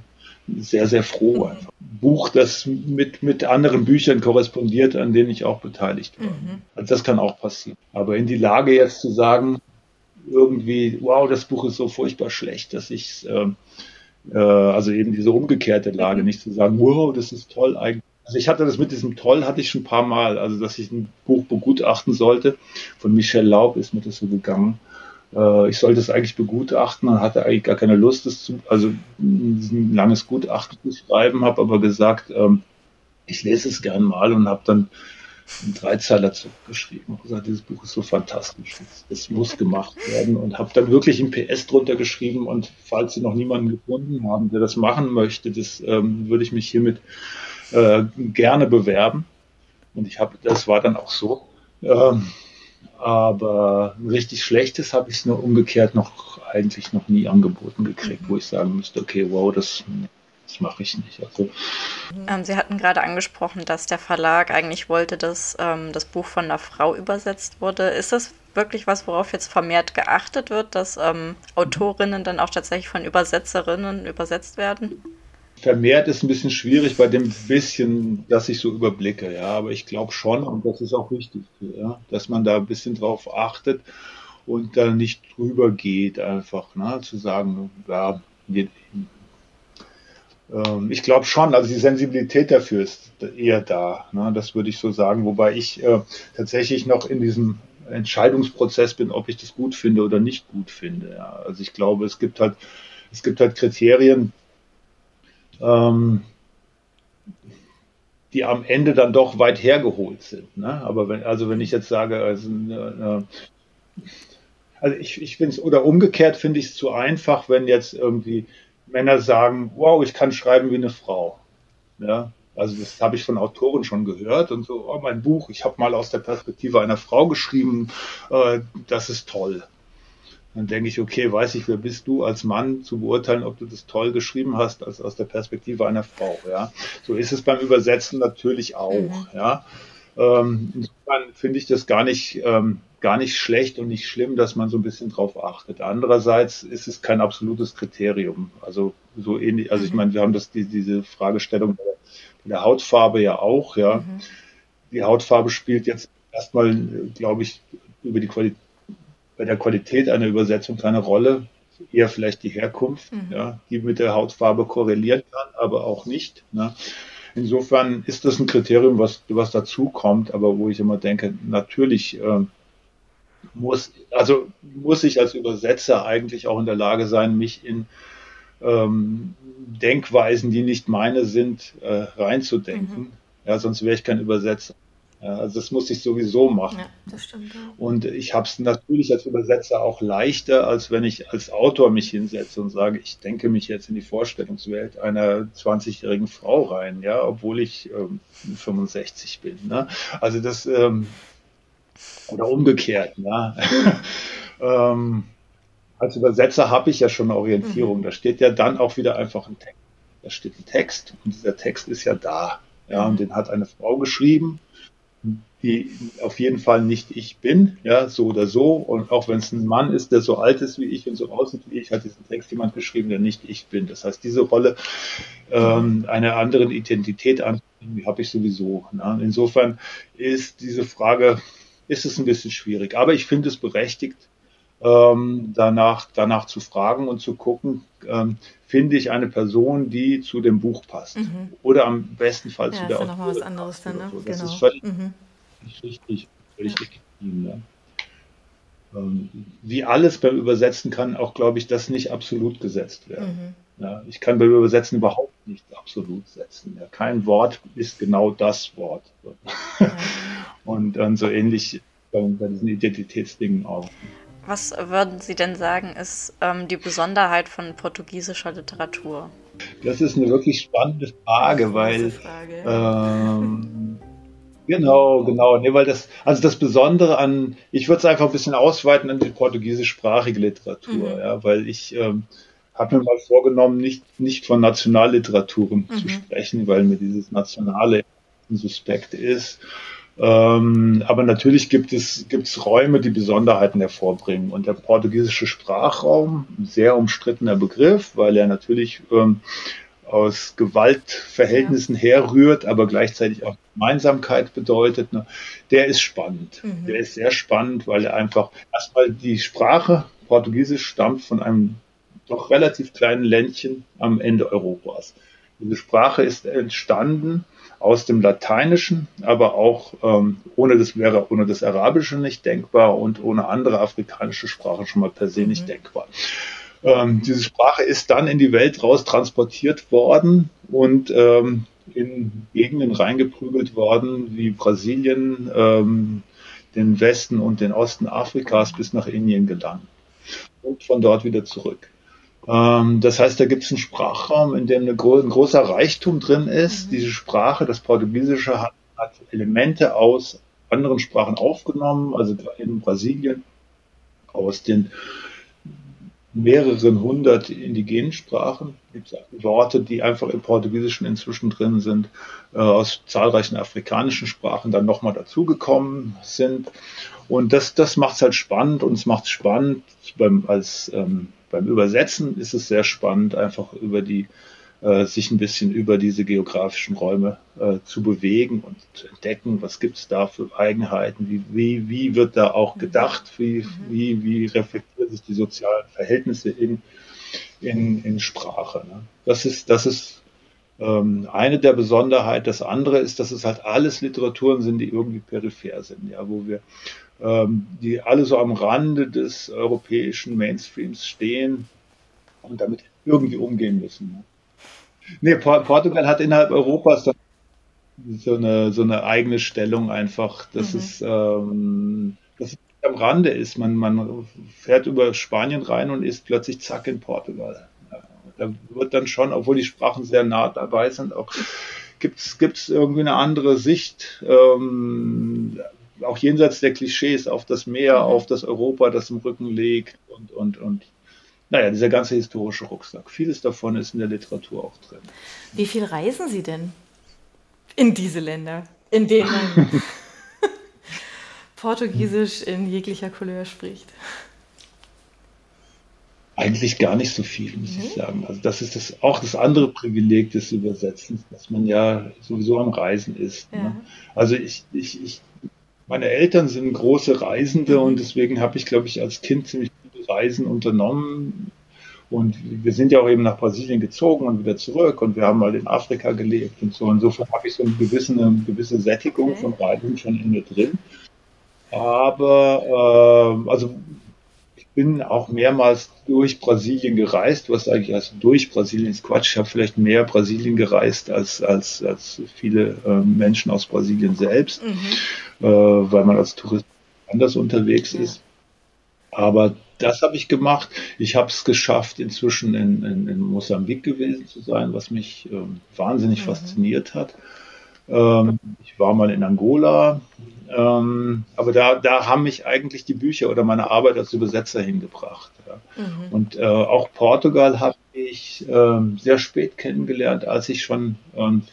sehr, sehr froh. Einfach. Buch, das mit, mit anderen Büchern korrespondiert, an denen ich auch beteiligt war. Mhm. Also das kann auch passieren. Aber in die Lage jetzt zu sagen, irgendwie, wow, das Buch ist so furchtbar schlecht, dass ich äh, äh, also eben diese umgekehrte Lage, nicht zu sagen, wow, das ist toll eigentlich. Also ich hatte das mit diesem Toll, hatte ich schon ein paar Mal, also dass ich ein Buch begutachten sollte. Von Michel Laub ist mir das so gegangen. Äh, ich sollte es eigentlich begutachten. Und hatte eigentlich gar keine Lust, das zu, also ein langes Gutachten zu schreiben, habe aber gesagt, ähm, ich lese es gern mal und habe dann einen Dreizeiler zurückgeschrieben. Und gesagt, dieses Buch ist so fantastisch, es muss gemacht werden. Und habe dann wirklich ein PS drunter geschrieben. Und falls Sie noch niemanden gefunden haben, der das machen möchte, das ähm, würde ich mich hiermit äh, gerne bewerben. Und ich habe, das war dann auch so. Ähm, aber ein richtig schlechtes habe ich es nur umgekehrt noch eigentlich noch nie angeboten gekriegt, wo ich sagen müsste, okay, wow, das das mache ich nicht. Also, ähm, Sie hatten gerade angesprochen, dass der Verlag eigentlich wollte, dass ähm, das Buch von einer Frau übersetzt wurde. Ist das wirklich was, worauf jetzt vermehrt geachtet wird, dass ähm, Autorinnen dann auch tatsächlich von Übersetzerinnen übersetzt werden? Vermehrt ist ein bisschen schwierig bei dem bisschen, dass ich so überblicke, ja, aber ich glaube schon, und das ist auch wichtig, ja, dass man da ein bisschen drauf achtet und da nicht drüber geht, einfach, ne, zu sagen, ja, ähm, ich glaube schon, also die Sensibilität dafür ist eher da. Ne? Das würde ich so sagen, wobei ich äh, tatsächlich noch in diesem Entscheidungsprozess bin, ob ich das gut finde oder nicht gut finde. Ja. Also ich glaube, es gibt halt, es gibt halt Kriterien, ähm, die am Ende dann doch weit hergeholt sind. Ne? Aber wenn, also wenn ich jetzt sage, also, äh, also ich, ich finde es, oder umgekehrt finde ich es zu einfach, wenn jetzt irgendwie Männer sagen, wow, ich kann schreiben wie eine Frau. Ja, also das habe ich von Autoren schon gehört und so, oh, mein Buch, ich habe mal aus der Perspektive einer Frau geschrieben, äh, das ist toll. Dann denke ich, okay, weiß ich, wer bist du als Mann zu beurteilen, ob du das toll geschrieben hast, als aus der Perspektive einer Frau. Ja, so ist es beim Übersetzen natürlich auch. Mhm. Ja, ähm, insofern finde ich das gar nicht ähm, gar nicht schlecht und nicht schlimm, dass man so ein bisschen drauf achtet. Andererseits ist es kein absolutes Kriterium. Also so ähnlich, also ich mhm. meine, wir haben das, die, diese Fragestellung der Hautfarbe ja auch, ja. Mhm. Die Hautfarbe spielt jetzt erstmal, glaube ich, über die Qualität, bei der Qualität einer Übersetzung keine Rolle. Eher vielleicht die Herkunft, mhm. ja, die mit der Hautfarbe korrelieren kann, aber auch nicht. Ne? Insofern ist das ein Kriterium, was, was dazu kommt, aber wo ich immer denke, natürlich äh, muss, also muss ich als Übersetzer eigentlich auch in der Lage sein, mich in ähm, Denkweisen, die nicht meine sind, äh, reinzudenken. Mhm. Ja, sonst wäre ich kein Übersetzer. Ja, also das muss ich sowieso machen. Ja, das stimmt. Ja. Und ich habe es natürlich als Übersetzer auch leichter, als wenn ich als Autor mich hinsetze und sage, ich denke mich jetzt in die Vorstellungswelt einer 20-jährigen Frau rein, ja, obwohl ich ähm, 65 bin. Ne? Also das ähm, oder umgekehrt. Ja. [laughs] ähm, als Übersetzer habe ich ja schon eine Orientierung. Mhm. Da steht ja dann auch wieder einfach ein Text. Da steht ein Text und dieser Text ist ja da. Ja, und den hat eine Frau geschrieben, die auf jeden Fall nicht ich bin, ja, so oder so. Und auch wenn es ein Mann ist, der so alt ist wie ich und so aussieht wie ich, hat diesen Text jemand geschrieben, der nicht ich bin. Das heißt, diese Rolle ähm, einer anderen Identität an, habe ich sowieso. Ne? Insofern ist diese Frage ist es ein bisschen schwierig. Aber ich finde es berechtigt, ähm, danach, danach zu fragen und zu gucken, ähm, finde ich eine Person, die zu dem Buch passt. Mhm. Oder am besten Fall ja, zu der Autorin. Das ist ja nochmal was anderes dann, ne? So. Das genau. ist völlig mhm. Nicht richtig, völlig ja. legitim. Ne? ähm, wie alles beim Übersetzen kann auch, glaube ich, das nicht absolut gesetzt werden. Mhm. Ja, ich kann beim Übersetzen überhaupt nicht absolut setzen. Ja, kein Wort ist genau das Wort. Mhm. [laughs] Und dann so ähnlich bei, bei, diesen Identitätsdingen auch. Was würden Sie denn sagen, ist ähm, die Besonderheit von portugiesischer Literatur? Das ist eine wirklich spannende Frage, weil Frage. Ähm, Genau, genau. Nee, weil das, also das Besondere an, ich würde es einfach ein bisschen ausweiten an die portugiesischsprachige Literatur, mhm. ja, weil ich ähm, habe mir mal vorgenommen, nicht, nicht von Nationalliteraturen mhm. zu sprechen, weil mir dieses Nationale suspekt ist. Ähm, aber natürlich gibt es, gibt es Räume, die Besonderheiten hervorbringen. Und der portugiesische Sprachraum, sehr umstrittener Begriff, weil er natürlich ähm, aus Gewaltverhältnissen ja. herrührt, aber gleichzeitig auch Gemeinsamkeit bedeutet, ne, der ist spannend. Mhm. Der ist sehr spannend, weil er einfach erstmal die Sprache, Portugiesisch, stammt von einem doch relativ kleinen Ländchen am Ende Europas. Diese Sprache ist entstanden aus dem Lateinischen, aber auch ähm, ohne das wäre ohne das Arabische nicht denkbar und ohne andere afrikanische Sprachen schon mal per se mhm. nicht denkbar. Ähm, diese Sprache ist dann in die Welt raus transportiert worden und ähm, in Gegenden reingeprügelt worden, wie Brasilien, ähm, den Westen und den Osten Afrikas bis nach Indien gelangt und von dort wieder zurück. Ähm, das heißt, da gibt es einen Sprachraum, in dem ein großer Reichtum drin ist. Mhm. Diese Sprache, das Portugiesische, hat, hat Elemente aus anderen Sprachen aufgenommen, also in Brasilien aus den mehreren hundert indigenen Sprachen. Gibt Worte, die einfach im Portugiesischen inzwischen drin sind, äh, aus zahlreichen afrikanischen Sprachen dann nochmal dazugekommen sind. Und das, das macht es halt spannend und es macht es spannend beim, als, ähm, beim Übersetzen ist es sehr spannend, einfach über die äh, sich ein bisschen über diese geografischen Räume äh, zu bewegen und zu entdecken, was gibt es da für Eigenheiten, wie, wie, wie wird da auch gedacht, wie, mhm. wie, wie reflektieren sich die sozialen Verhältnisse in, in, in Sprache. Ne? Das ist, das ist ähm, eine der Besonderheiten. Das andere ist, dass es halt alles Literaturen sind, die irgendwie peripher sind, ja, wo wir ähm, die alle so am Rande des europäischen Mainstreams stehen und damit irgendwie umgehen müssen. Ne? Nee, Portugal hat innerhalb Europas so eine, so eine eigene Stellung einfach, dass mhm. es, ähm, am Rande ist. Man, man fährt über Spanien rein und ist plötzlich zack in Portugal. Ja, da wird dann schon, obwohl die Sprachen sehr nah dabei sind, auch gibt es irgendwie eine andere Sicht, ähm, auch jenseits der Klischees auf das Meer, mhm. auf das Europa, das im Rücken liegt und, und, und naja, dieser ganze historische Rucksack. Vieles davon ist in der Literatur auch drin. Wie viel reisen Sie denn in diese Länder, in denen [laughs] Portugiesisch in jeglicher Couleur spricht? Eigentlich gar nicht so viel, muss mhm. ich sagen. Also das ist das, auch das andere Privileg des Übersetzens, dass man ja sowieso am Reisen ist. Ne? Ja. Ne? Also ich, ich, ich, meine Eltern sind große Reisende mhm. und deswegen habe ich, glaube ich, als Kind ziemlich Reisen unternommen. Und wir sind ja auch eben nach Brasilien gezogen und wieder zurück und wir haben mal in Afrika gelebt und so. Insofern habe ich so eine gewisse, eine gewisse Sättigung von Reisen schon in mir drin. Aber äh, also ich bin auch mehrmals durch Brasilien gereist, was eigentlich also durch Brasilien ist Quatsch. Ich habe vielleicht mehr Brasilien gereist als, als, als viele äh, Menschen aus Brasilien selbst, mhm. äh, weil man als Tourist anders unterwegs ja. ist. Aber das habe ich gemacht. Ich habe es geschafft, inzwischen in, in, in, Mosambik gewesen zu sein, was mich ähm, wahnsinnig mhm. fasziniert hat. Ähm, ich war mal in Angola, ähm, aber da, da haben mich eigentlich die Bücher oder meine Arbeit als Übersetzer hingebracht. Ja. Mhm. Und äh, auch Portugal habe ich ähm, sehr spät kennengelernt, als ich schon ähm,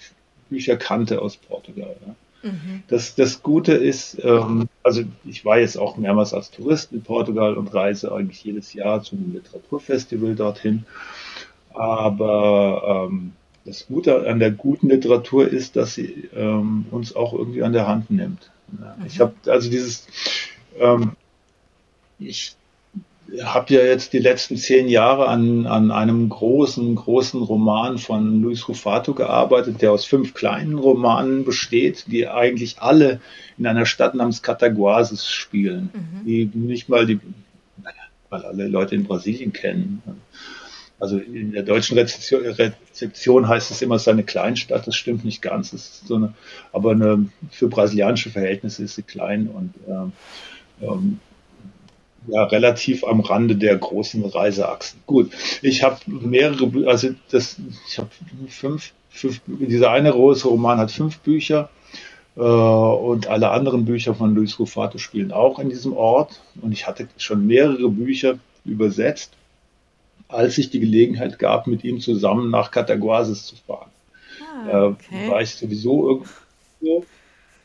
Bücher kannte aus Portugal. Ja. Mhm. Das, das Gute ist, ähm, also ich war jetzt auch mehrmals als Tourist in Portugal und reise eigentlich jedes Jahr zu einem Literaturfestival dorthin. Aber ähm, das Gute an der guten Literatur ist, dass sie ähm, uns auch irgendwie an der Hand nimmt. Ja, mhm. Ich habe also dieses, ähm, ich habe ja jetzt die letzten zehn Jahre an, an einem großen, großen Roman von Luis Rufato gearbeitet, der aus fünf kleinen Romanen besteht, die eigentlich alle in einer Stadt namens Cataguases spielen, mhm. die nicht mal die, weil alle Leute in Brasilien kennen. Also in der deutschen Rezeption, Rezeption heißt es immer, es sei eine Kleinstadt. Das stimmt nicht ganz. So eine, aber eine, für brasilianische Verhältnisse ist sie klein und ähm, ähm, ja, relativ am Rande der großen Reiseachsen. Gut, ich habe mehrere, also das, ich habe fünf, fünf, dieser eine große Roman hat fünf Bücher äh, und alle anderen Bücher von Luis Rufato spielen auch in diesem Ort und ich hatte schon mehrere Bücher übersetzt, als ich die Gelegenheit gab, mit ihm zusammen nach Cataguases zu fahren. Ah, okay. äh, war ich sowieso irgendwo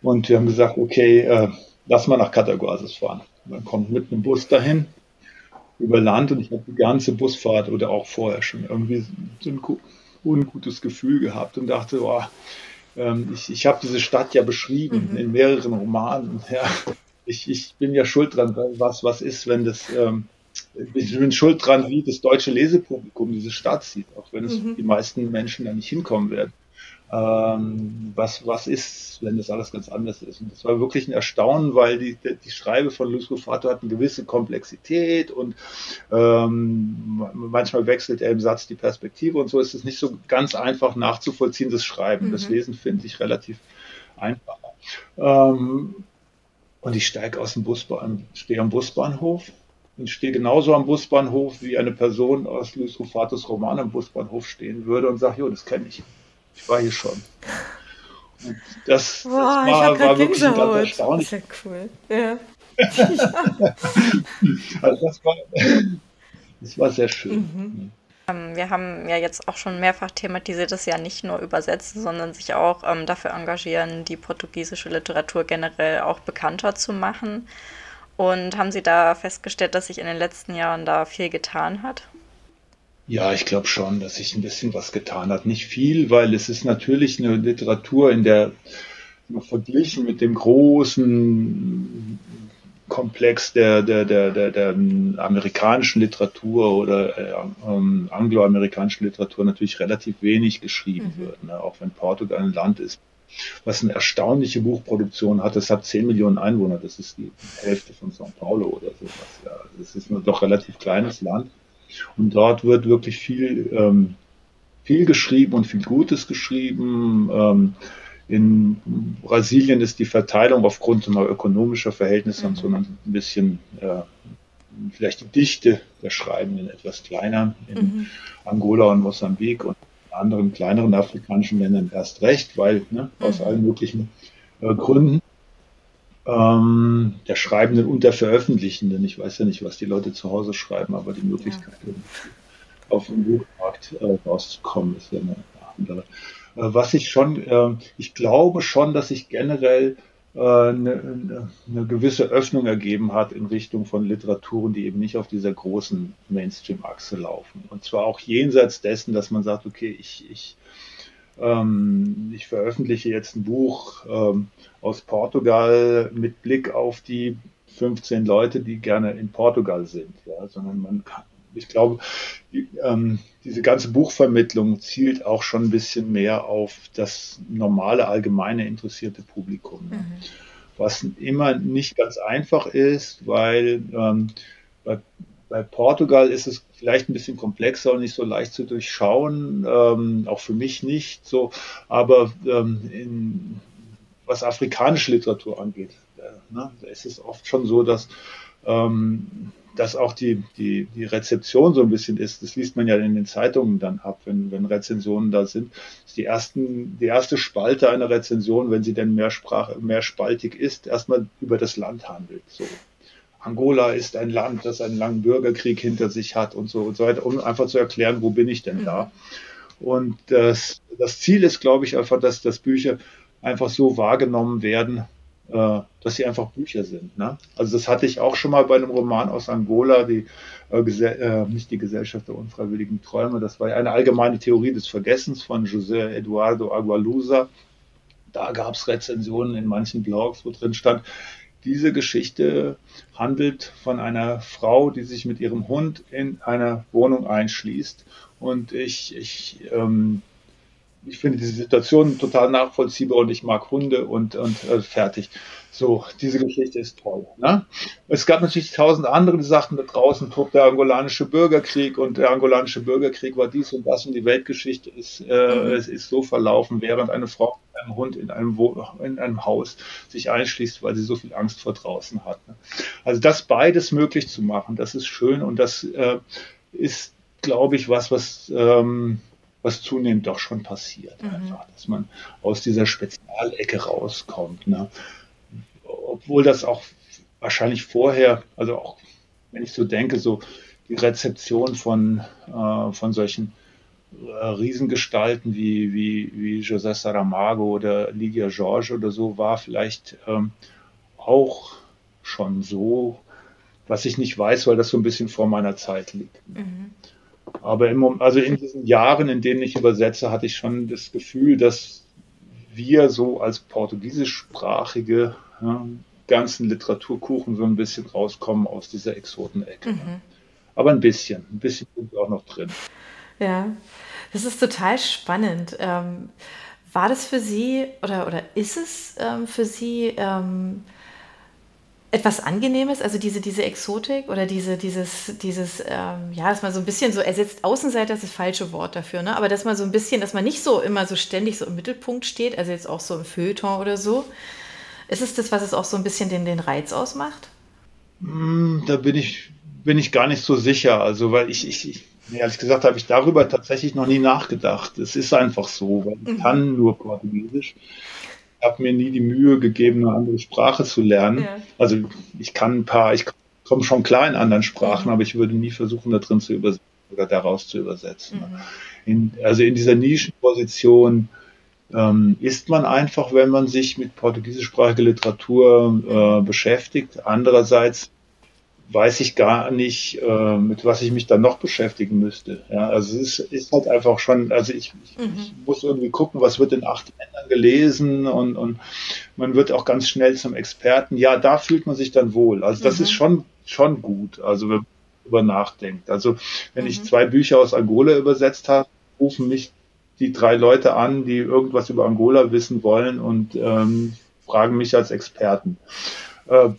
und wir haben gesagt, okay, äh, lass mal nach Cataguases fahren. Man kommt mit einem Bus dahin, über Land und ich habe die ganze Busfahrt oder auch vorher schon irgendwie so ein ungutes Gefühl gehabt und dachte, oh, ähm, ich, ich habe diese Stadt ja beschrieben mhm. in mehreren Romanen. Ja, ich, ich bin ja schuld dran, was, was ist, wenn das, ähm, ich bin schuld dran, wie das deutsche Lesepublikum diese Stadt sieht, auch wenn es mhm. die meisten Menschen da nicht hinkommen werden ähm, was, was ist, wenn das alles ganz anders ist. Und das war wirklich ein Erstaunen, weil die, die Schreibe von Luis Rufato hat eine gewisse Komplexität und ähm, manchmal wechselt er im Satz die Perspektive und so ist es nicht so ganz einfach nachzuvollziehen, das Schreiben. Mhm. Das Lesen finde ich relativ einfach. Ähm, und ich steige aus dem Busbahn, stehe am Busbahnhof und stehe genauso am Busbahnhof, wie eine Person aus Luis Rufatos Roman am Busbahnhof stehen würde und sage, jo, das kenne ich. Ich war hier schon. Und das, Boah, das war, war wirklich ein ganz erstaunlich. Das ist ja cool. Ja. [laughs] also das war, das war sehr schön. Mhm. Ähm, wir haben ja jetzt auch schon mehrfach thematisiert, dass Sie ja nicht nur übersetzen, sondern sich auch ähm, dafür engagieren, die portugiesische Literatur generell auch bekannter zu machen. Und haben Sie da festgestellt, dass sich in den letzten Jahren da viel getan hat? Ja, ich glaube schon, dass sich ein bisschen was getan hat. Nicht viel, weil es ist natürlich eine Literatur, in der verglichen mit dem großen Komplex der, der, der, der, der amerikanischen Literatur oder äh, ähm, angloamerikanischen Literatur natürlich relativ wenig geschrieben mhm. wird. Ne? Auch wenn Portugal ein Land ist, was eine erstaunliche Buchproduktion hat. Es hat 10 Millionen Einwohner, das ist die Hälfte von São Paulo oder sowas. Ja. Das ist ein doch relativ kleines Land. Und dort wird wirklich viel, ähm, viel geschrieben und viel Gutes geschrieben. Ähm, in Brasilien ist die Verteilung aufgrund so ökonomischer Verhältnisse mhm. und so ein bisschen äh, vielleicht die Dichte der Schreibenden etwas kleiner. In mhm. Angola und Mosambik und anderen kleineren afrikanischen Ländern erst recht, weil ne, aus mhm. allen möglichen äh, Gründen ähm, der Schreibenden und der Veröffentlichenden. Ich weiß ja nicht, was die Leute zu Hause schreiben, aber die Möglichkeit, ja. auf dem Buchmarkt äh, rauszukommen, ist ja eine andere. Äh, was ich schon, äh, ich glaube schon, dass sich generell eine, eine, gewisse Öffnung ergeben hat in Richtung von Literaturen, die eben nicht auf dieser großen Mainstream-Achse laufen. Und zwar auch jenseits dessen, dass man sagt, okay, ich, ich ähm, ich veröffentliche jetzt ein Buch ähm, aus Portugal mit Blick auf die 15 Leute, die gerne in Portugal sind, ja, sondern man kann, ich glaube, die, ähm, diese ganze Buchvermittlung zielt auch schon ein bisschen mehr auf das normale, allgemeine interessierte Publikum. Mhm. Was immer nicht ganz einfach ist, weil ähm, bei, bei Portugal ist es vielleicht ein bisschen komplexer und nicht so leicht zu durchschauen, ähm, auch für mich nicht so, aber ähm, in, was afrikanische Literatur angeht, äh, ne, ist es oft schon so, dass ähm, dass auch die, die, die Rezeption so ein bisschen ist, das liest man ja in den Zeitungen dann ab, wenn, wenn Rezensionen da sind, ist die, ersten, die erste Spalte einer Rezension, wenn sie denn mehrsprach, mehrspaltig ist, erstmal über das Land handelt. So. Angola ist ein Land, das einen langen Bürgerkrieg hinter sich hat und so und so weiter, um einfach zu erklären, wo bin ich denn da? Mhm. Und das, das Ziel ist, glaube ich, einfach, dass, dass Bücher einfach so wahrgenommen werden, äh, dass sie einfach Bücher sind. Ne? Also das hatte ich auch schon mal bei einem Roman aus Angola, die äh, äh, nicht die Gesellschaft der unfreiwilligen Träume, das war eine allgemeine Theorie des Vergessens von José Eduardo Agualusa. Da gab es Rezensionen in manchen Blogs, wo drin stand, diese Geschichte handelt von einer Frau, die sich mit ihrem Hund in einer Wohnung einschließt. Und ich, ich ähm, ich finde diese Situation total nachvollziehbar und ich mag Hunde und, und äh, fertig. So, diese Geschichte ist toll. Ne? Es gab natürlich tausend andere, die sagten, da draußen tobt der angolanische Bürgerkrieg und der angolanische Bürgerkrieg war dies und das und die Weltgeschichte ist, äh, mhm. es ist so verlaufen, während eine Frau mit einem Hund in einem, in einem Haus sich einschließt, weil sie so viel Angst vor draußen hat. Ne? Also das beides möglich zu machen, das ist schön und das äh, ist, glaube ich, was, was ähm, was zunehmend doch schon passiert. Mhm. Einfach, dass man aus dieser Spezialecke rauskommt. Ne? Obwohl das auch wahrscheinlich vorher, also auch wenn ich so denke, so die Rezeption von, äh, von solchen äh, Riesengestalten wie, wie, wie José Saramago oder Ligia George oder so war vielleicht ähm, auch schon so, was ich nicht weiß, weil das so ein bisschen vor meiner Zeit liegt. Mhm. Aber im, also in diesen Jahren, in denen ich übersetze, hatte ich schon das Gefühl, dass wir so als portugiesischsprachige ja, ganzen Literaturkuchen so ein bisschen rauskommen aus dieser Exotenecke. Mhm. Aber ein bisschen, ein bisschen sind wir auch noch drin. Ja, das ist total spannend. Ähm, war das für Sie oder, oder ist es ähm, für Sie ähm, etwas Angenehmes, also diese, diese Exotik oder diese, dieses, dieses, ähm, ja, dass man so ein bisschen so ersetzt, Außenseiter ist das falsche Wort dafür, ne? aber dass man so ein bisschen, dass man nicht so immer so ständig so im Mittelpunkt steht, also jetzt auch so im Feuilleton oder so. Ist es das, was es auch so ein bisschen den, den Reiz ausmacht? Hm, da bin ich, bin ich gar nicht so sicher, also weil ich, ich, ich ehrlich gesagt habe ich darüber tatsächlich noch nie nachgedacht. Es ist einfach so, weil ich mhm. kann nur Portugiesisch habe mir nie die Mühe gegeben, eine andere Sprache zu lernen. Ja. Also ich kann ein paar, ich komme schon klar in anderen Sprachen, mhm. aber ich würde nie versuchen, da drin zu übersetzen oder daraus zu übersetzen. Mhm. In, also in dieser Nischenposition ähm, ist man einfach, wenn man sich mit portugiesischsprachiger Literatur äh, beschäftigt. Andererseits weiß ich gar nicht, äh, mit was ich mich dann noch beschäftigen müsste. Ja, also es ist, ist halt einfach schon, also ich, mhm. ich, muss irgendwie gucken, was wird in acht Ländern gelesen und, und man wird auch ganz schnell zum Experten. Ja, da fühlt man sich dann wohl. Also das mhm. ist schon, schon gut. Also wenn man über nachdenkt. Also wenn mhm. ich zwei Bücher aus Angola übersetzt habe, rufen mich die drei Leute an, die irgendwas über Angola wissen wollen und ähm, fragen mich als Experten. Äh,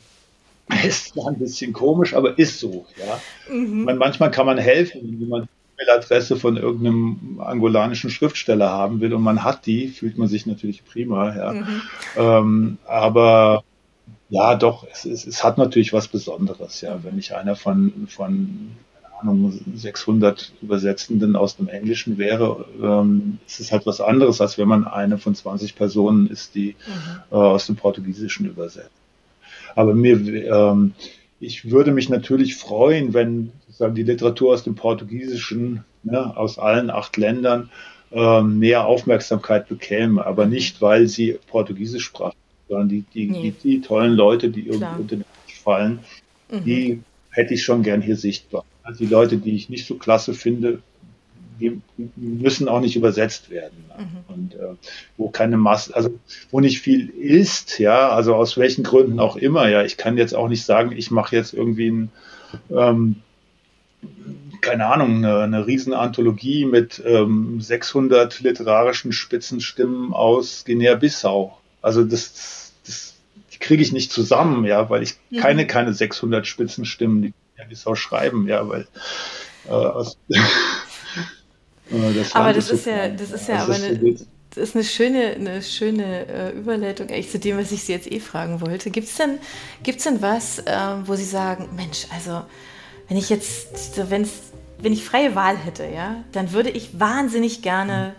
[laughs] ist zwar ein bisschen komisch, aber ist so. Ja? Mhm. Man, manchmal kann man helfen, wenn man die E-Mail-Adresse von irgendeinem angolanischen Schriftsteller haben will und man hat die, fühlt man sich natürlich prima. Ja? Mhm. Ähm, aber ja, doch, es, es, es, hat natürlich was Besonderes, ja, wenn ich einer von, von Ahnung, 600 Übersetzenden aus dem Englischen wäre, ähm, ist es halt was anderes, als wenn man eine von 20 Personen ist, die mhm. äh, aus dem Portugiesischen übersetzt. Aber mir, ähm, ich würde mich natürlich freuen, wenn sozusagen die Literatur aus dem Portugiesischen, ne, aus allen acht Ländern, ähm, mehr Aufmerksamkeit bekäme, aber mhm. nicht, weil sie Portugiesisch sprachen, sondern die, die, nee. die, die, tollen Leute, die irgendwie unter den Tisch fallen, mhm. die hätte ich schon gern hier sichtbar. Also die Leute, die ich nicht so klasse finde, die müssen auch nicht übersetzt werden. Mhm. Und äh, wo keine Masse, also wo nicht viel ist, ja, also aus welchen Gründen auch immer, ja, ich kann jetzt auch nicht sagen, ich mache jetzt irgendwie ein, ähm, keine Ahnung, eine, eine Riesenanthologie mit ähm, 600 literarischen Spitzenstimmen aus Guinea-Bissau. Also das, das kriege ich nicht zusammen, ja, weil ich mhm. keine, keine 600 Spitzenstimmen, die Guinea-Bissau schreiben, ja, weil äh, aus das aber das ist, ja, das ist ja, aber eine, das ist eine schöne, eine schöne äh, Überleitung eigentlich zu dem, was ich Sie jetzt eh fragen wollte. Gibt es denn, gibt's denn was, äh, wo Sie sagen, Mensch, also wenn ich jetzt, wenn's, wenn ich freie Wahl hätte, ja, dann würde ich wahnsinnig gerne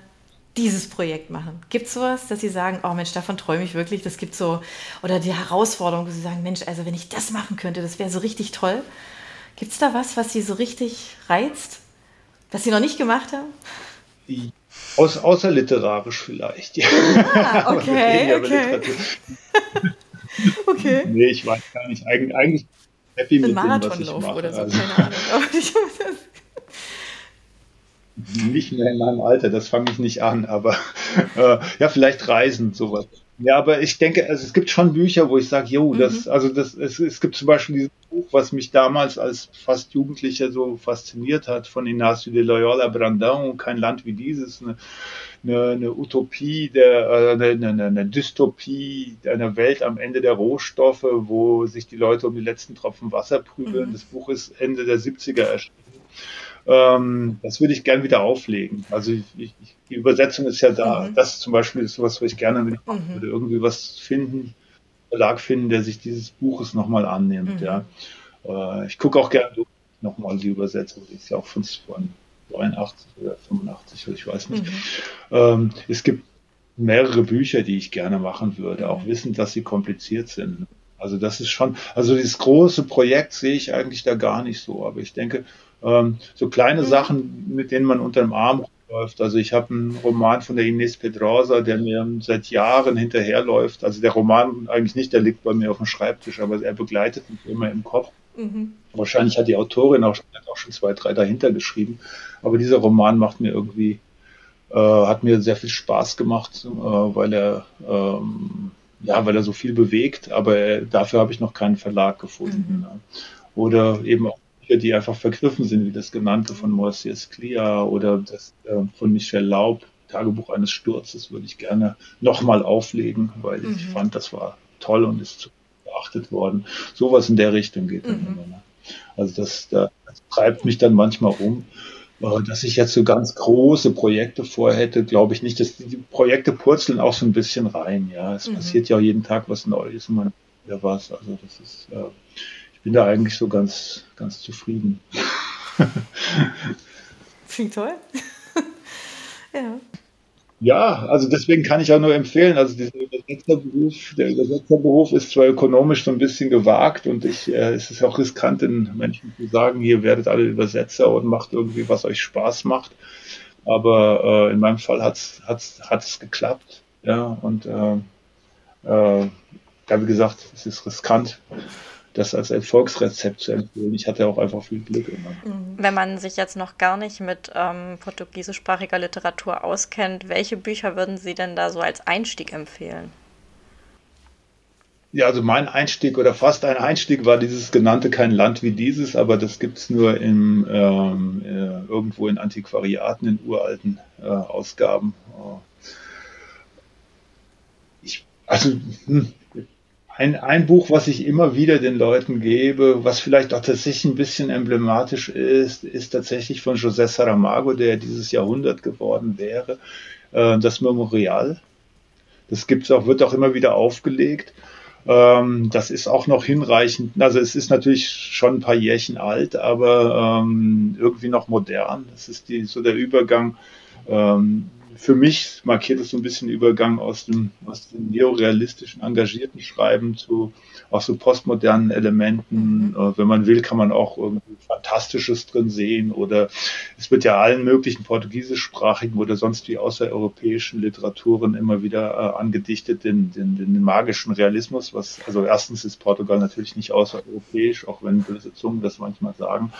dieses Projekt machen. Gibt es sowas, dass Sie sagen, oh Mensch, davon träume ich wirklich, das gibt so, oder die Herausforderung, wo Sie sagen, Mensch, also wenn ich das machen könnte, das wäre so richtig toll. Gibt es da was, was Sie so richtig reizt? Was Sie noch nicht gemacht haben? Aus, außerliterarisch vielleicht. Ja. Ah, okay, [laughs] okay. [laughs] okay. Nee, ich weiß gar nicht. Eig eigentlich happy mit dem, was ich mache. oder so, also. keine Ahnung. [laughs] nicht mehr in meinem Alter, das fange ich nicht an, aber äh, ja, vielleicht Reisen, sowas. Ja, aber ich denke, also es gibt schon Bücher, wo ich sage, jo, das, mhm. also das, es, es gibt zum Beispiel dieses Buch, was mich damals als fast Jugendlicher so fasziniert hat, von Ignacio de Loyola Brandão, kein Land wie dieses, eine, eine, eine Utopie, der, äh, eine, eine, eine Dystopie einer Welt am Ende der Rohstoffe, wo sich die Leute um die letzten Tropfen Wasser prügeln. Mhm. Das Buch ist Ende der 70er erschienen. Ähm, das würde ich gern wieder auflegen. Also ich, ich, die Übersetzung ist ja da. Mhm. Das zum Beispiel ist sowas, was ich gerne mit machen mhm. würde. Irgendwie was finden, Verlag finden, der sich dieses Buches nochmal annimmt. Mhm. Ja. Äh, ich gucke auch gerne nochmal die Übersetzung. Die ist ja auch von 82 oder 85, ich weiß nicht. Mhm. Ähm, es gibt mehrere Bücher, die ich gerne machen würde, auch mhm. wissend, dass sie kompliziert sind. Also das ist schon, also dieses große Projekt sehe ich eigentlich da gar nicht so. Aber ich denke, ähm, so kleine mhm. Sachen, mit denen man unter dem Arm läuft. Also ich habe einen Roman von der Ines Pedrosa, der mir seit Jahren hinterherläuft. Also der Roman eigentlich nicht, der liegt bei mir auf dem Schreibtisch, aber er begleitet mich immer im Kopf. Mhm. Wahrscheinlich hat die Autorin auch, auch, schon zwei, drei dahinter geschrieben. Aber dieser Roman macht mir irgendwie, äh, hat mir sehr viel Spaß gemacht, äh, weil er ähm, ja, weil er so viel bewegt, aber dafür habe ich noch keinen Verlag gefunden. Mhm. Ne? Oder eben auch Bücher, die einfach vergriffen sind, wie das genannte von Moisius Clear oder das äh, von Michel Laub, Tagebuch eines Sturzes, würde ich gerne nochmal auflegen, weil mhm. ich fand, das war toll und ist zu beachtet worden. Sowas in der Richtung geht mhm. immer. Ne? Also das, das treibt mich dann manchmal um äh, dass ich jetzt so ganz große Projekte vorhätte, glaube ich nicht. Dass die Projekte purzeln auch so ein bisschen rein. Ja, es mhm. passiert ja auch jeden Tag was Neues und man wieder was. Also das ist, äh, bin da eigentlich so ganz, ganz zufrieden. [laughs] Klingt toll. [laughs] ja. Ja, also deswegen kann ich auch nur empfehlen, also dieser Übersetzerberuf, der Übersetzerberuf ist zwar ökonomisch so ein bisschen gewagt und ich, äh, es ist auch riskant, den Menschen zu sagen, hier werdet alle Übersetzer und macht irgendwie, was euch Spaß macht. Aber äh, in meinem Fall hat's hat's hat's geklappt, ja und äh, äh, ja, wie gesagt, es ist riskant das als Erfolgsrezept zu empfehlen. Ich hatte auch einfach viel Glück immer. Mhm. Wenn man sich jetzt noch gar nicht mit ähm, portugiesischsprachiger Literatur auskennt, welche Bücher würden Sie denn da so als Einstieg empfehlen? Ja, also mein Einstieg oder fast ein Einstieg war dieses genannte Kein Land wie dieses, aber das gibt es nur im, ähm, äh, irgendwo in Antiquariaten, in uralten äh, Ausgaben. Ich, also, hm, ein, ein Buch, was ich immer wieder den Leuten gebe, was vielleicht auch tatsächlich ein bisschen emblematisch ist, ist tatsächlich von José Saramago, der dieses Jahrhundert geworden wäre, äh, das Memorial. Das gibt's auch, wird auch immer wieder aufgelegt. Ähm, das ist auch noch hinreichend. Also es ist natürlich schon ein paar Jährchen alt, aber ähm, irgendwie noch modern. Das ist die, so der Übergang ähm, für mich markiert es so ein bisschen Übergang aus dem, aus dem neorealistischen, engagierten Schreiben zu auch so postmodernen Elementen. Mhm. Äh, wenn man will, kann man auch irgendwie Fantastisches drin sehen oder es wird ja allen möglichen portugiesischsprachigen oder sonst wie außereuropäischen Literaturen immer wieder äh, angedichtet, den, den, den magischen Realismus, was, also erstens ist Portugal natürlich nicht außereuropäisch, auch wenn böse Zungen das manchmal sagen.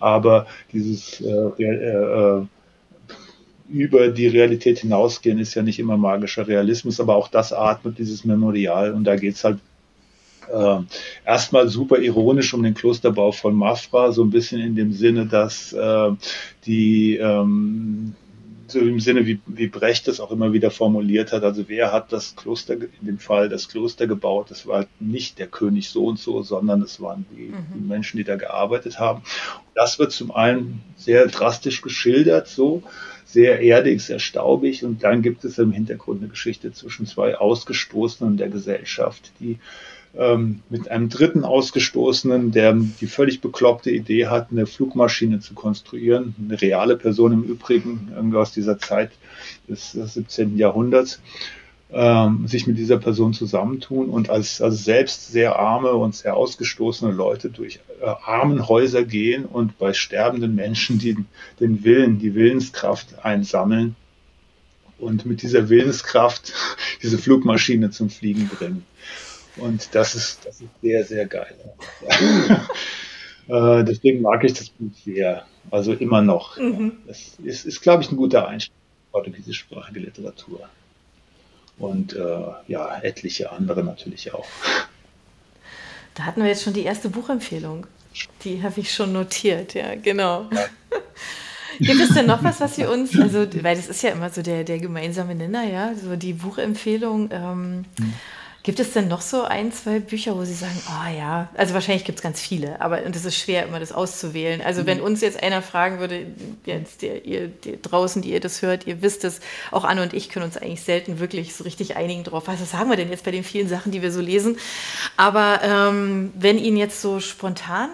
Aber dieses äh, äh, äh über die Realität hinausgehen, ist ja nicht immer magischer Realismus, aber auch das atmet dieses Memorial und da geht's halt äh, erstmal super ironisch um den Klosterbau von Mafra, so ein bisschen in dem Sinne, dass äh, die ähm, so im Sinne, wie, wie Brecht das auch immer wieder formuliert hat. Also wer hat das Kloster, in dem Fall das Kloster gebaut? Das war nicht der König so und so, sondern es waren die, mhm. die Menschen, die da gearbeitet haben. Und das wird zum einen sehr drastisch geschildert, so sehr erdig, sehr staubig. Und dann gibt es im Hintergrund eine Geschichte zwischen zwei Ausgestoßenen der Gesellschaft, die ähm, mit einem dritten Ausgestoßenen, der die völlig bekloppte Idee hat, eine Flugmaschine zu konstruieren, eine reale Person im Übrigen, irgendwie aus dieser Zeit des, des 17. Jahrhunderts, ähm, sich mit dieser Person zusammentun und als, als selbst sehr arme und sehr ausgestoßene Leute durch äh, Armenhäuser gehen und bei sterbenden Menschen die, den Willen, die Willenskraft einsammeln und mit dieser Willenskraft [laughs] diese Flugmaschine zum Fliegen bringen. Und das ist, das ist sehr, sehr geil. [laughs] äh, deswegen mag ich das Buch sehr. Also immer noch. Mhm. Das ist, ist glaube ich, ein guter Einstieg in portugiesischsprachige Literatur. Und äh, ja, etliche andere natürlich auch. Da hatten wir jetzt schon die erste Buchempfehlung. Die habe ich schon notiert, ja, genau. Ja. [laughs] Gibt es denn noch was, was Sie uns, also, weil das ist ja immer so der, der gemeinsame Nenner, ja, so die Buchempfehlung. Ähm, mhm. Gibt es denn noch so ein, zwei Bücher, wo Sie sagen, oh ja, also wahrscheinlich gibt es ganz viele, aber es ist schwer, immer das auszuwählen. Also wenn mhm. uns jetzt einer fragen würde, jetzt der, ihr der draußen, die ihr das hört, ihr wisst es, auch Anne und ich können uns eigentlich selten wirklich so richtig einigen drauf. Was sagen wir denn jetzt bei den vielen Sachen, die wir so lesen? Aber ähm, wenn Ihnen jetzt so spontan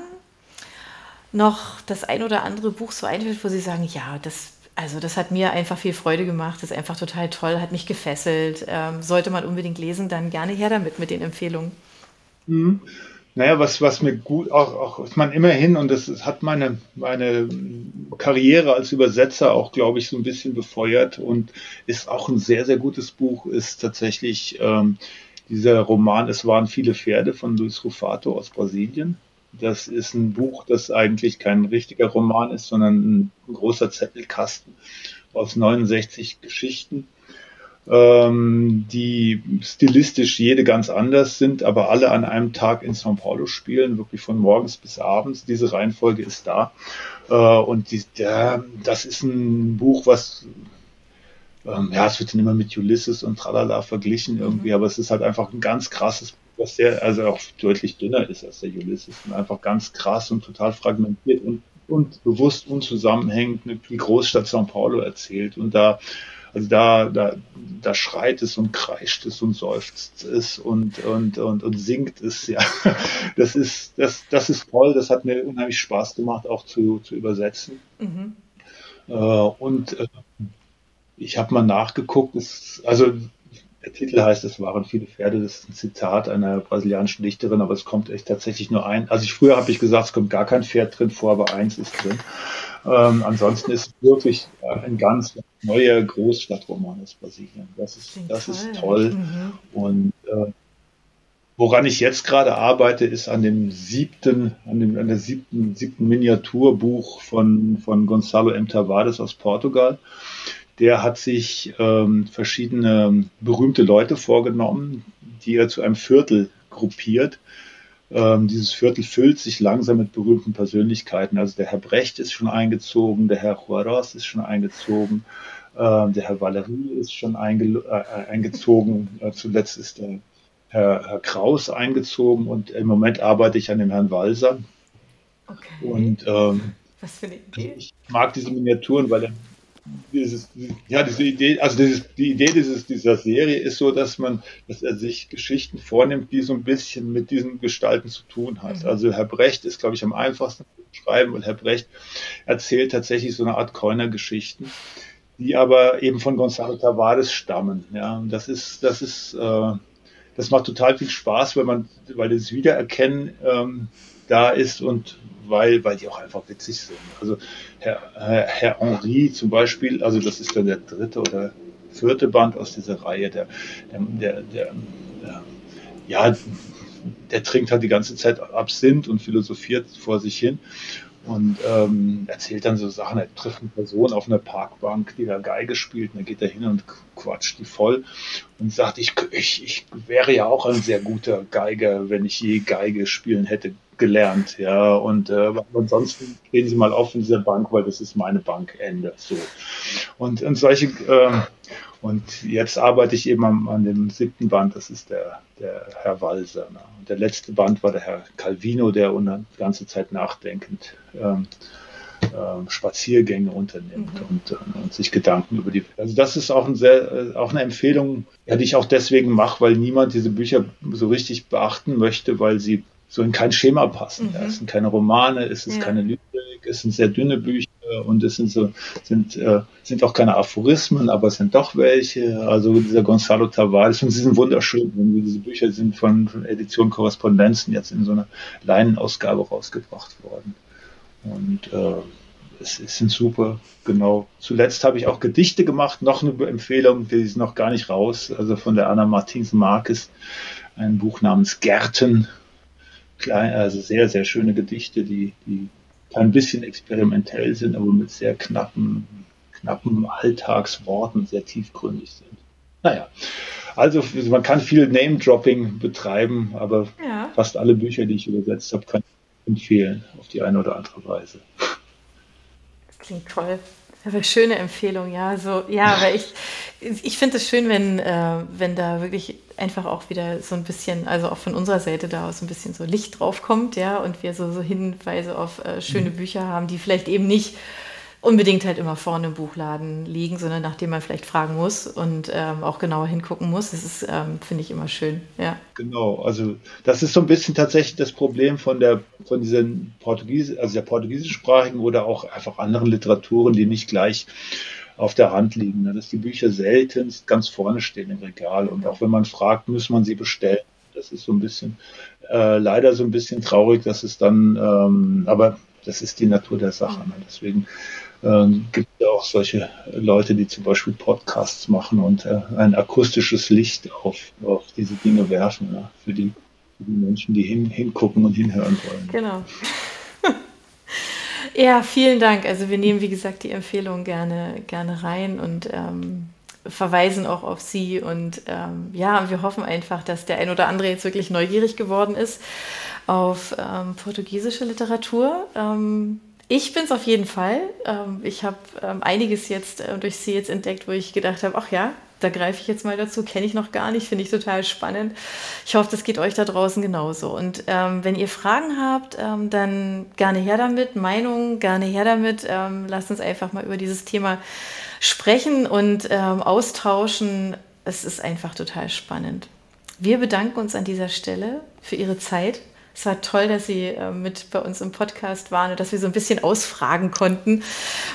noch das ein oder andere Buch so einfällt, wo Sie sagen, ja, das also das hat mir einfach viel Freude gemacht, ist einfach total toll, hat mich gefesselt. Ähm, sollte man unbedingt lesen, dann gerne her damit mit den Empfehlungen. Mhm. Naja, was, was mir gut, auch, auch ich meine, immerhin, und das, das hat meine, meine Karriere als Übersetzer auch, glaube ich, so ein bisschen befeuert und ist auch ein sehr, sehr gutes Buch, ist tatsächlich ähm, dieser Roman Es waren viele Pferde von Luis Rufato aus Brasilien. Das ist ein Buch, das eigentlich kein richtiger Roman ist, sondern ein großer Zettelkasten aus 69 Geschichten, ähm, die stilistisch jede ganz anders sind, aber alle an einem Tag in São Paulo spielen, wirklich von morgens bis abends. Diese Reihenfolge ist da. Äh, und die, der, das ist ein Buch, was ähm, ja, es wird dann immer mit Ulysses und Tralala verglichen irgendwie, mhm. aber es ist halt einfach ein ganz krasses Was sehr, also auch deutlich dünner ist als der Ulysses und einfach ganz krass und total fragmentiert und, und bewusst unzusammenhängend die Großstadt São Paulo erzählt. Und da, also da, da, da schreit es und kreischt es und seufzt es und, und, und, und singt es, ja. Das ist, das, das ist toll, das hat mir unheimlich Spaß gemacht, auch zu, zu übersetzen. Mhm. Äh, und äh, ich habe mal nachgeguckt, es, also der Titel heißt, es waren viele Pferde. Das ist ein Zitat einer brasilianischen Dichterin, aber es kommt echt tatsächlich nur ein. Also ich, früher habe ich gesagt, es kommt gar kein Pferd drin vor, aber eins ist drin. Ähm, ansonsten ist es wirklich ein ganz neuer Großstadtroman aus Brasilien. Das ist, das toll. ist toll. Mhm. Und äh, woran ich jetzt gerade arbeite, ist an dem siebten, an dem, an der siebten, siebten Miniaturbuch von, von Gonzalo M. Tavares aus Portugal der hat sich ähm, verschiedene berühmte Leute vorgenommen, die er zu einem Viertel gruppiert. Ähm, dieses Viertel füllt sich langsam mit berühmten Persönlichkeiten. Also der Herr Brecht ist schon eingezogen, der Herr Juarez ist schon eingezogen, äh, der Herr Valerie ist schon einge äh, eingezogen. Äh, zuletzt ist der Herr, Herr Kraus eingezogen und im Moment arbeite ich an dem Herrn Walser. Okay. Und ähm, Was für eine Idee. ich mag diese Miniaturen, weil er dieses, ja, diese Idee, also dieses, die Idee dieses, dieser Serie ist so, dass man, dass er sich Geschichten vornimmt, die so ein bisschen mit diesen Gestalten zu tun hat. Mhm. Also Herr Brecht ist, glaube ich, am einfachsten zu schreiben und Herr Brecht erzählt tatsächlich so eine Art Keuner-Geschichten, die aber eben von Gonzalo Tavares stammen. Ja, und das ist, das ist, äh, das macht total viel Spaß, weil man, weil das Wiedererkennen ähm, da ist und weil, weil die auch einfach witzig sind. Also Herr, Herr, Herr Henri zum Beispiel, also das ist dann der dritte oder vierte Band aus dieser Reihe, der, der, der, der ja, der trinkt halt die ganze Zeit Absinth und philosophiert vor sich hin und ähm, erzählt dann so Sachen. Er trifft eine Person auf einer Parkbank, die da Geige spielt, und dann geht er hin und quatscht die voll und sagt, ich, ich, ich wäre ja auch ein sehr guter Geiger, wenn ich je Geige spielen hätte gelernt, ja. Und äh, ansonsten stehen Sie mal auf in dieser Bank, weil das ist meine Bank, Ende. So. Und, und solche äh, und jetzt arbeite ich eben an, an, dem siebten Band, das ist der, der Herr Walser. Ne? Und der letzte Band war der Herr Calvino, der die ganze Zeit nachdenkend ähm, ähm, Spaziergänge unternimmt mhm. und, äh, und, sich Gedanken über die. Also das ist auch, ein sehr, äh, auch eine Empfehlung, ja, die ich auch deswegen mache, weil niemand diese Bücher so richtig beachten möchte, weil sie so in kein Schema passen. Mhm. Ja, es sind keine Romane, es ist ja. keine Lyrik, es sind sehr dünne Bücher und es sind so sind äh, sind auch keine Aphorismen, aber es sind doch welche. Also dieser Gonzalo Tavares und sie sind wunderschön. Diese Bücher sind von, von Edition Korrespondenzen jetzt in so einer Leinenausgabe rausgebracht worden und äh, es, es sind super. Genau. Zuletzt habe ich auch Gedichte gemacht. Noch eine Empfehlung, die ist noch gar nicht raus. Also von der Anna Martins Marquez ein Buch namens Gärten klein, also sehr, sehr schöne Gedichte, die, die ein bisschen experimentell sind, aber mit sehr knappen, knappen Alltagsworten sehr tiefgründig sind. Naja, Also man kann viel Name-Dropping betreiben, aber ja. fast alle Bücher, die ich übersetzt habe, kann ich empfehlen auf die eine oder andere Weise. Das klingt toll. Aber schöne Empfehlung, ja. So, ja, aber ich, ich finde es schön, wenn, äh, wenn da wirklich einfach auch wieder so ein bisschen, also auch von unserer Seite da aus ein bisschen so Licht drauf kommt, ja, und wir so, so Hinweise auf äh, schöne mhm. Bücher haben, die vielleicht eben nicht unbedingt halt immer vorne im Buchladen liegen, sondern nachdem man vielleicht fragen muss und ähm, auch genauer hingucken muss. Das ist, ähm, finde ich, immer schön. Ja. Genau, also das ist so ein bisschen tatsächlich das Problem von der von diesen Portugies also der portugiesischsprachigen oder auch einfach anderen Literaturen, die nicht gleich auf der Hand liegen, ne? dass die Bücher seltenst ganz vorne stehen im Regal und auch wenn man fragt, muss man sie bestellen. Das ist so ein bisschen äh, leider so ein bisschen traurig, dass es dann, ähm, aber das ist die Natur der Sache. Ne? Deswegen ähm, gibt ja auch solche Leute, die zum Beispiel Podcasts machen und äh, ein akustisches Licht auf, auf diese Dinge werfen, ja, für, die, für die Menschen, die hin, hingucken und hinhören wollen. Genau. [laughs] ja, vielen Dank. Also wir nehmen, wie gesagt, die Empfehlung gerne, gerne rein und ähm, verweisen auch auf Sie. Und ähm, ja, wir hoffen einfach, dass der ein oder andere jetzt wirklich neugierig geworden ist auf ähm, portugiesische Literatur. Ich bin es auf jeden Fall. Ähm, ich habe ähm, einiges jetzt äh, durch sie jetzt entdeckt, wo ich gedacht habe, ach ja, da greife ich jetzt mal dazu, kenne ich noch gar nicht, finde ich total spannend. Ich hoffe, das geht euch da draußen genauso. Und ähm, wenn ihr Fragen habt, ähm, dann gerne her damit, Meinungen, gerne her damit. Ähm, lasst uns einfach mal über dieses Thema sprechen und ähm, austauschen. Es ist einfach total spannend. Wir bedanken uns an dieser Stelle für Ihre Zeit es war toll, dass Sie äh, mit bei uns im Podcast waren und dass wir so ein bisschen ausfragen konnten.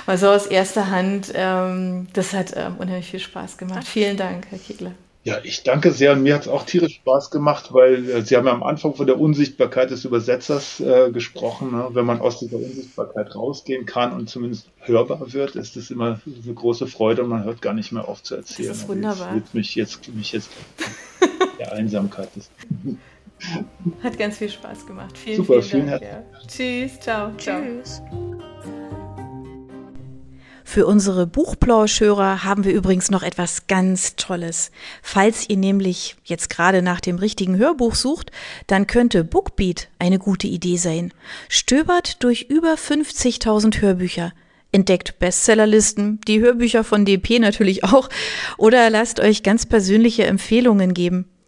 Mal so aus erster Hand. Ähm, das hat ähm, unheimlich viel Spaß gemacht. Vielen Dank, Herr Kegler. Ja, ich danke sehr und mir hat es auch tierisch Spaß gemacht, weil äh, Sie haben ja am Anfang von der Unsichtbarkeit des Übersetzers äh, gesprochen. Ne? Wenn man aus dieser Unsichtbarkeit rausgehen kann und zumindest hörbar wird, ist das immer eine große Freude und man hört gar nicht mehr auf zu erzählen. Das ist wunderbar. Jetzt, mich jetzt, mich jetzt [laughs] der Einsamkeit. Ist. Hat ganz viel Spaß gemacht. Vielen, Super, vielen, vielen Dank. Ja. Tschüss, ciao. Tschüss. Für unsere Buchplauschhörer haben wir übrigens noch etwas ganz Tolles. Falls ihr nämlich jetzt gerade nach dem richtigen Hörbuch sucht, dann könnte Bookbeat eine gute Idee sein. Stöbert durch über 50.000 Hörbücher. Entdeckt Bestsellerlisten, die Hörbücher von DP natürlich auch, oder lasst euch ganz persönliche Empfehlungen geben.